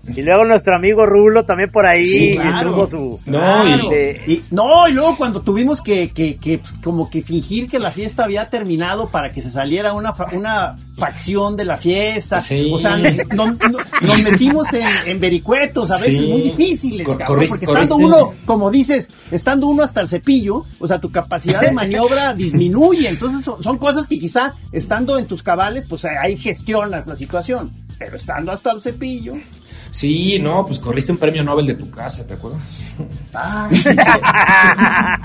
y luego nuestro amigo Rulo también por ahí sí, su. No, y, no, y luego cuando tuvimos que, que, que, como que fingir que la fiesta había terminado para que se saliera una, una facción de la fiesta. O sea, nos, metimos en, en, vericuetos a veces muy difíciles, porque estando uno, como dices, estando uno hasta el cepillo, o sea, tu capacidad de maniobra <laughs> disminuye. Entonces son, son cosas que quizá estando en tus cabales, pues ahí gestionas la situación. Pero estando hasta el cepillo. Sí, no, pues corriste un premio Nobel de tu casa, ¿te acuerdas? Ah,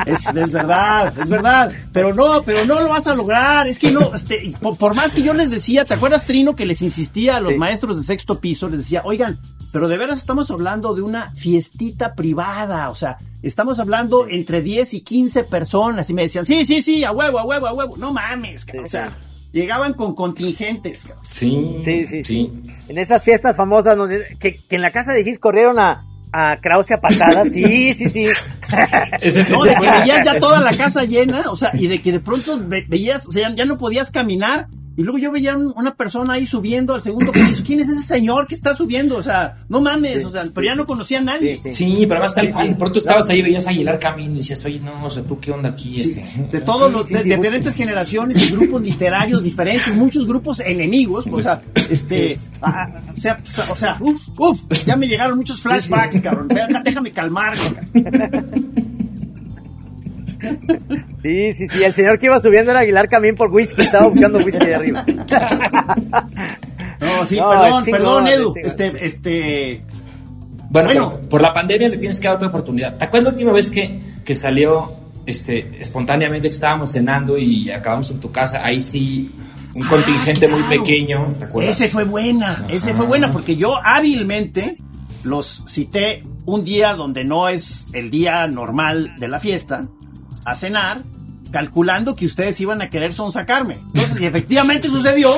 es, verdad, es verdad. Pero no, pero no lo vas a lograr. Es que no, este, por, más que yo les decía, ¿te acuerdas, Trino, que les insistía a los maestros de sexto piso? Les decía, oigan, pero de veras estamos hablando de una fiestita privada, o sea, estamos hablando entre 10 y 15 personas. Y me decían, sí, sí, sí, a huevo, a huevo, a huevo. No mames, o sea. Llegaban con contingentes. Sí, sí, sí, sí, En esas fiestas famosas que, que en la casa de Gis corrieron a, a Krause a patadas, sí, sí, sí. <laughs> no, de que veías ya toda la casa llena, o sea, y de que de pronto veías, o sea, ya no podías caminar y luego yo veía una persona ahí subiendo al segundo piso. <coughs> ¿Quién es ese señor que está subiendo? O sea, no mames, o sea, pero ya no conocía a nadie. Sí, pero además tal cual. De pronto estabas ahí, veías a Aguilar Camino y decías, oye, no, o sea, ¿tú qué onda aquí? Este? De todos los, de, diferentes generaciones y grupos literarios diferentes, muchos grupos enemigos, o sea, <laughs> este, ah, o sea, o sea, uf, uf, ya me llegaron muchos flashbacks, cabrón. Déjame calmar, <laughs> Sí, sí, sí. El señor que iba subiendo era Aguilar Camín por whisky. Estaba buscando whisky de arriba. No, sí, perdón, perdón, Edu. Este, este. Bueno, Por, la pandemia le tienes que dar otra oportunidad. ¿Te acuerdas la última vez que, que salió este, espontáneamente que estábamos cenando y acabamos en tu casa? Ahí sí, un contingente muy pequeño. ¿Te acuerdas? Ese fue buena, ese fue buena, porque yo hábilmente los cité un día donde no es el día normal de la fiesta a cenar calculando que ustedes iban a querer sonsacarme. Entonces, y efectivamente sucedió,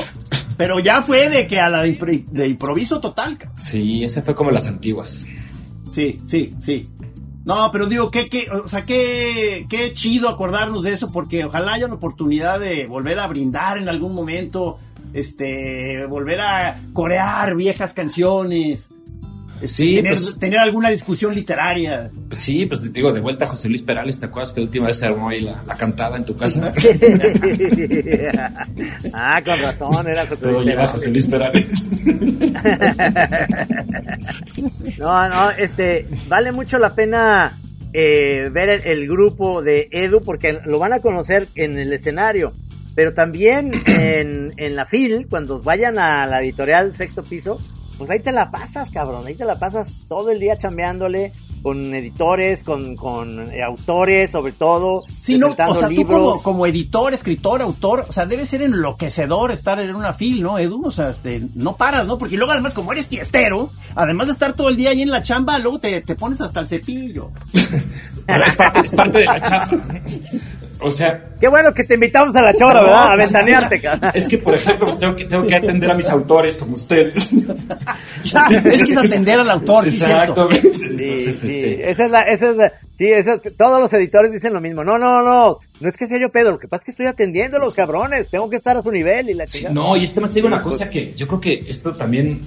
pero ya fue de que a la de, improviso total. Sí, ese fue como las antiguas. Sí, sí, sí. No, pero digo, qué, qué, o sea, qué, qué chido acordarnos de eso, porque ojalá haya la oportunidad de volver a brindar en algún momento, este, volver a corear viejas canciones. Sí, tener, pues, tener, alguna discusión literaria. Sí, pues te digo, de vuelta a José Luis Perales, ¿te acuerdas que la última vez se armó ahí la, cantada en tu casa? <laughs> ah, con razón, era José Todo Luis Perales. José Luis Perales. <laughs> no, no, este, vale mucho la pena eh, ver el, grupo de Edu porque lo van a conocer en el escenario, pero también en, en la FIL, cuando vayan a la editorial Sexto Piso, pues ahí te la pasas, cabrón, ahí te la pasas todo el día chambeándole con editores, con, con eh, autores, sobre todo. Sí, no, o sea, tú como, como, editor, escritor, autor, o sea, debe ser enloquecedor estar en una fil, ¿no, Edu? O sea, este, no paras, ¿no? Porque luego además, como eres fiestero, además de estar todo el día ahí en la chamba, luego te, te pones hasta el cepillo. <laughs> es, parte, es parte de la chamba. O sea. Qué bueno que te invitamos a la chora, ¿verdad? A pues, ventanearte. Es que, por ejemplo, pues, tengo, que, tengo que atender a mis autores como ustedes. <laughs> es que es atender al autor, Exacto. Sí, Entonces, sí. Este... Esa es la, esa es la, sí, esa, todos los editores dicen lo mismo. No, no, no. No es que sea yo pedo, lo que pasa es que estoy atendiendo a los cabrones. Tengo que estar a su nivel y la chingada. no, y este más te digo una cosa que yo creo que esto también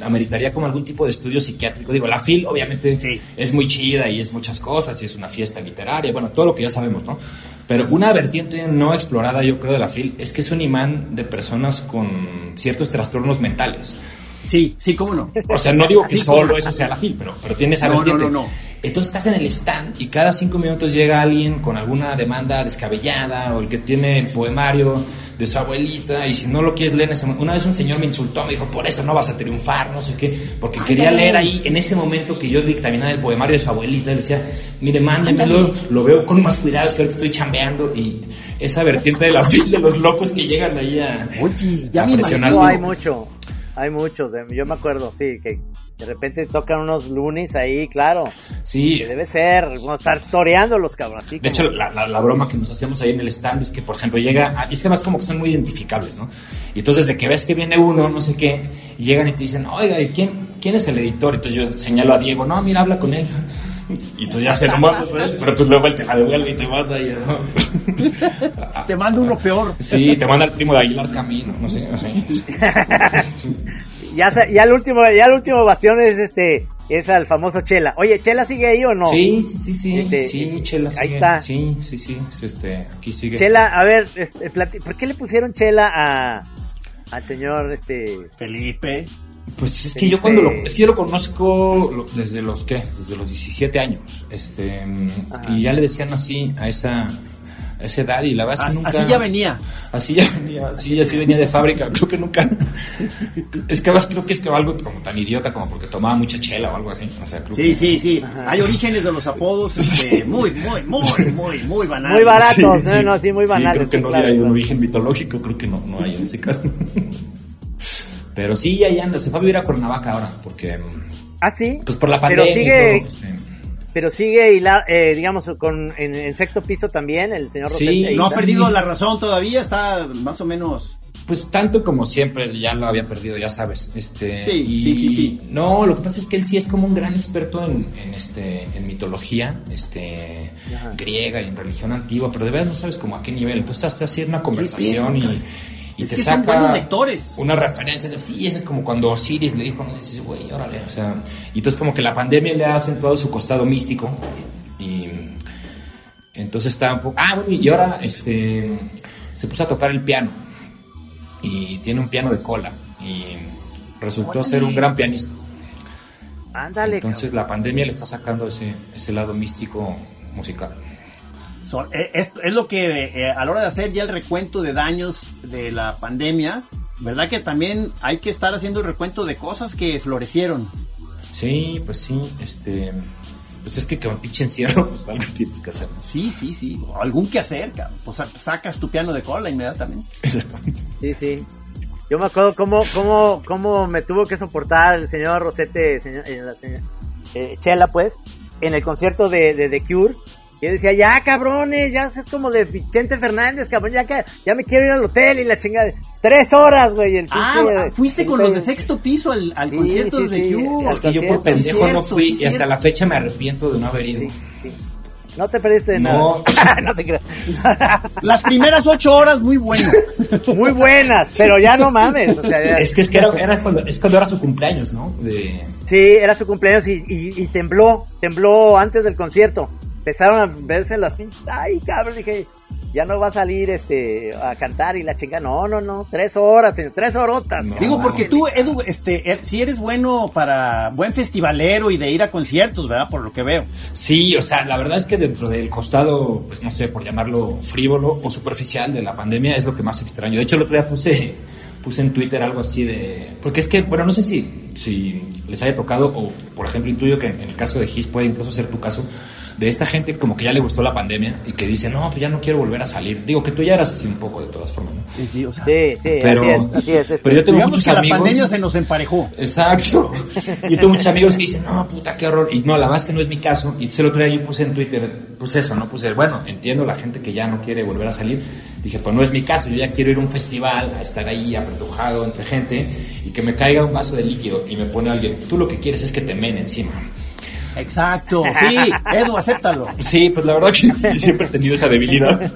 ameritaría como algún tipo de estudio psiquiátrico. Digo, la FIL obviamente es muy chida y es muchas cosas y es una fiesta literaria, bueno, todo lo que ya sabemos, ¿no? Pero una vertiente no explorada, yo creo, de la FIL es que es un imán de personas con ciertos trastornos mentales. Sí, sí, cómo no. O sea, no digo que solo eso sea la FIL, pero, pero tiene esa vertiente. No, no, no. Entonces estás en el stand y cada cinco minutos llega alguien con alguna demanda descabellada o el que tiene el poemario de su abuelita y si no lo quieres leer en ese momento, una vez un señor me insultó, me dijo, por eso no vas a triunfar, no sé qué, porque quería leer ahí en ese momento que yo dictaminaba el poemario de su abuelita, le decía, mire, mándemelo, lo veo con más cuidado, es que ahorita estoy chambeando y esa vertiente de la fila <laughs> de los locos que llegan ahí a, Oye, ya me imagino, hay mucho. Hay muchos, yo me acuerdo, sí, que de repente tocan unos lunes ahí, claro. Sí. Que debe ser, vamos a estar toreando los cabros. de hecho, la, la, broma que nos hacemos ahí en el stand es que, por ejemplo, llega, y se más como que son muy identificables, ¿no? Y entonces, de que ves que viene uno, no sé qué, y llegan y te dicen, oiga, ¿y quién, quién es el editor? Entonces yo señalo a Diego, no, mira, habla con él. <laughs> Y entonces ya se lo mando, pero pues luego él te devuelve y te manda y ¿no? <laughs> Te manda uno peor. Sí, te manda el primo de Aguilar Camino, no sé, no sé. <laughs> ya, ya el último, ya el último bastión es este, es al famoso Chela. Oye, ¿Chela sigue ahí o no? Sí, sí, sí, sí. Este, sí, Chela sigue. Ahí está. Sí, sí, sí. Este, aquí sigue. Chela, a ver, este, ¿por qué le pusieron Chela a, al señor este Felipe? Pues es que yo cuando lo, es que yo lo conozco desde los qué, desde los 17 años, este, y ya le decían así a esa esa edad y la verdad es que nunca... Así ya venía. Así ya venía, así, así venía de fábrica. <laughs> Creo que nunca... Es que además creo que es que algo como tan idiota como porque tomaba mucha chela o algo así. O sea, creo sí, sí, sí. Hay orígenes de los apodos <laughs> este, muy, muy, muy, muy, muy banales. Muy baratos, sí, no, sí, muy banales. creo que no hay un origen mitológico, creo que no, no hay en ese caso. <laughs> Pero sí, ahí anda, se fue a vivir a Cuernavaca ahora, porque... ¿Ah, sí? Pues por la pandemia Pero sigue... Este, pero sigue, eh, digamos, con, en, sexto piso también, el señor Sí, no ha perdido la razón todavía, está más o menos... Pues tanto como siempre, ya lo había perdido, ya sabes. Este, sí, sí, sí, sí, No, lo que pasa es que él sí es como un gran experto en, este, en mitología este, griega y en religión antigua, pero de verdad no sabes como a qué nivel. Entonces estás haciendo una conversación y y te saca lectores. una referencia así, eso es como cuando Osiris le dijo, no dices, güey, órale, o sea, y entonces como que la pandemia le ha acentuado su costado místico y entonces está un poco, ah, bueno, y ahora este se puso a tocar el piano y tiene un piano de cola y resultó ser un gran pianista. Ándale. Entonces la pandemia le está sacando ese, ese lado místico musical. Eh, es, lo que eh, a la hora de hacer ya el recuento de daños de la pandemia, ¿verdad que también hay que estar haciendo el recuento de cosas que florecieron? Sí, pues sí, este... Pues es que con pinche encierro, pues algo tienes que hacer. Sí, sí, sí. Algún que hacer, Pues sacas tu piano de cola inmediatamente. Sí, sí. Yo me acuerdo cómo, cómo, cómo me tuvo que soportar el señor Rosete, señor, eh, Chela, pues, en el concierto de, de The Cure yo decía, ya cabrones, ya es como de Vicente Fernández, cabrón, ya que ya me quiero ir al hotel y la chingada. Tres horas, güey. El ah, fuiste con los de sexto piso al, al concierto de The Cure. Es que yo por pendejo no fui y hasta la fecha me arrepiento de no haber ido. No te perdiste de no. nada. <laughs> no te creas. <laughs> Las primeras ocho horas muy buenas. <laughs> muy buenas, pero ya no mames. O sea, Es que, es que era, era, cuando, es cuando era su cumpleaños, ¿no? De... Sí, era su cumpleaños y, y, y tembló, tembló antes del concierto empezaron a verse las pinches. Ay, cabrón, dije, ya no va a salir este a cantar y la chinga. No, no, no, tres horas, tres horotas. Digo, porque tú, Edu, este, er, si eres bueno para buen festivalero y de ir a conciertos, ¿verdad? Por lo que veo. Sí, o sea, la verdad es que dentro del costado, pues no sé, por llamarlo frívolo o superficial de la pandemia es lo que más extraño. De hecho, el otro día puse puse en Twitter algo así de... Porque es que, bueno, no sé si, si les haya tocado, o por ejemplo intuyo que en el caso de Gis puede incluso ser tu caso, de esta gente como que ya le gustó la pandemia y que dice, no, pues ya no quiero volver a salir. Digo que tú ya eras así un poco de todas formas, ¿no? Sí, sí, o sea, sí, sí pero, así es, pero yo tengo muchos que amigos. la pandemia se nos emparejó. Exacto. Yo tengo muchos amigos que dicen, no, puta, qué horror. Y no, la verdad es que no es mi caso. Y el otro día yo puse en Twitter, pues eso, ¿no? Puse, bueno, entiendo la gente que ya no quiere volver a salir. Dije, pues no es mi caso. Yo ya quiero ir a un festival, a estar ahí apretujado entre gente y que me caiga un vaso de líquido y me pone alguien, tú lo que quieres es que te men encima. Exacto, sí, <laughs> Edu, acéptalo. Sí, pues la verdad que sí, siempre he tenido esa debilidad.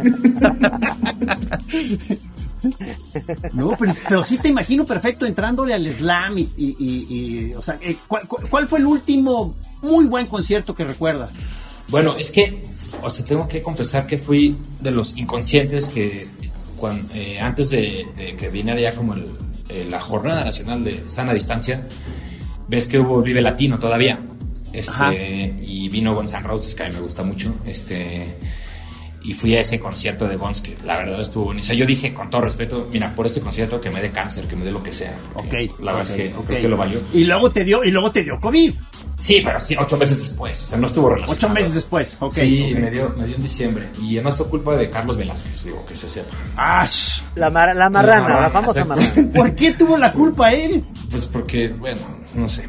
No, pero, sí te imagino perfecto entrándole al slam y, y, o sea, eh, ¿cuál, fue el último muy buen concierto que recuerdas? Bueno, es que, o sea, tengo que confesar que fui de los inconscientes que eh, antes de, que viniera ya como eh, la jornada nacional de sana distancia, ves que hubo Vive Latino todavía. Este, y vino Guns N' Roses, que a mí me gusta mucho. Este, y fui a ese concierto de Guns, que la verdad estuvo bonito. O sea, yo dije, con todo respeto, mira, por este concierto que me dé cáncer, que me dé lo que sea. Ok. La verdad es que creo que lo valió. Y luego te dio, y luego te dio COVID. Sí, pero sí, ocho meses después. O sea, no estuvo relacionado. Ocho meses después, ok. Sí, Me, dio, me dio en diciembre. Y además fue culpa de Carlos Velázquez, digo, que se sepa. ¡Ash! La, la marrana, la, famosa marrana. ¿Por qué tuvo la culpa él? Pues porque, bueno, no sé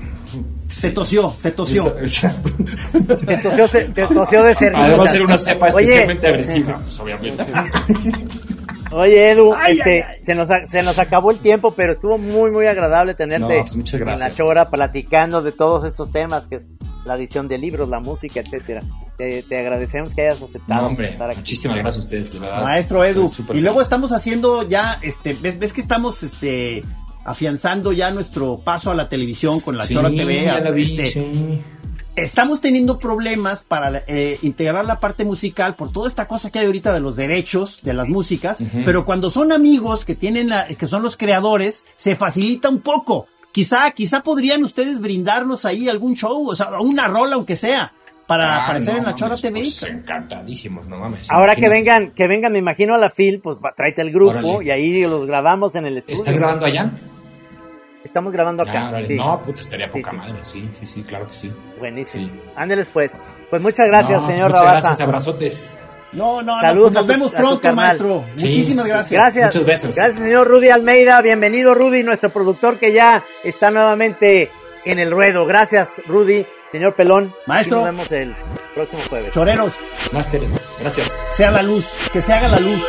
te tosió, te tosió. te tosió, te tosió de ser. Además ser una cepa especialmente agresiva, pues obviamente. Oye, Edu, este, Se, nos, se nos acabó el tiempo, pero estuvo muy, muy agradable tenerte pues en la chora platicando de todos estos temas, que es la edición de libros, la música, etcétera. Te, agradecemos que hayas aceptado. hombre, muchísimas gracias a ustedes, de verdad. Maestro Edu, y luego estamos haciendo ya, este, ves, ves que estamos, este, afianzando ya nuestro paso a la televisión con la Chora TV. Este, estamos teniendo problemas para eh, integrar la parte musical por toda esta cosa que hay ahorita de los derechos de las músicas, pero cuando son amigos que tienen que son los creadores, se facilita un poco. Quizá, quizá podrían ustedes brindarnos ahí algún show, o sea, una rola aunque sea para ah, aparecer en la Chora TV. Pues, encantadísimos, no mames. Ahora que vengan, que vengan, me imagino a la FIL, pues tráete el grupo y ahí los grabamos en el estudio. ¿Están grabando allá? Estamos grabando acá. Ah, no, puta, estaría poca madre. Sí, sí, sí, claro que sí. Buenísimo. Ándeles pues. Pues muchas gracias, pues señor Muchas gracias, abrazotes. No, no, Saludos no, pues nos vemos pronto, maestro. Muchísimas gracias. Gracias. Muchos besos. Gracias, señor Rudy Almeida. Bienvenido, Rudy, nuestro productor que ya está nuevamente en el ruedo. Gracias, Rudy. Señor Pelón. Maestro. Nos vemos el próximo jueves. Choreros. Másteres. Gracias. Sea la luz. Que se haga la luz.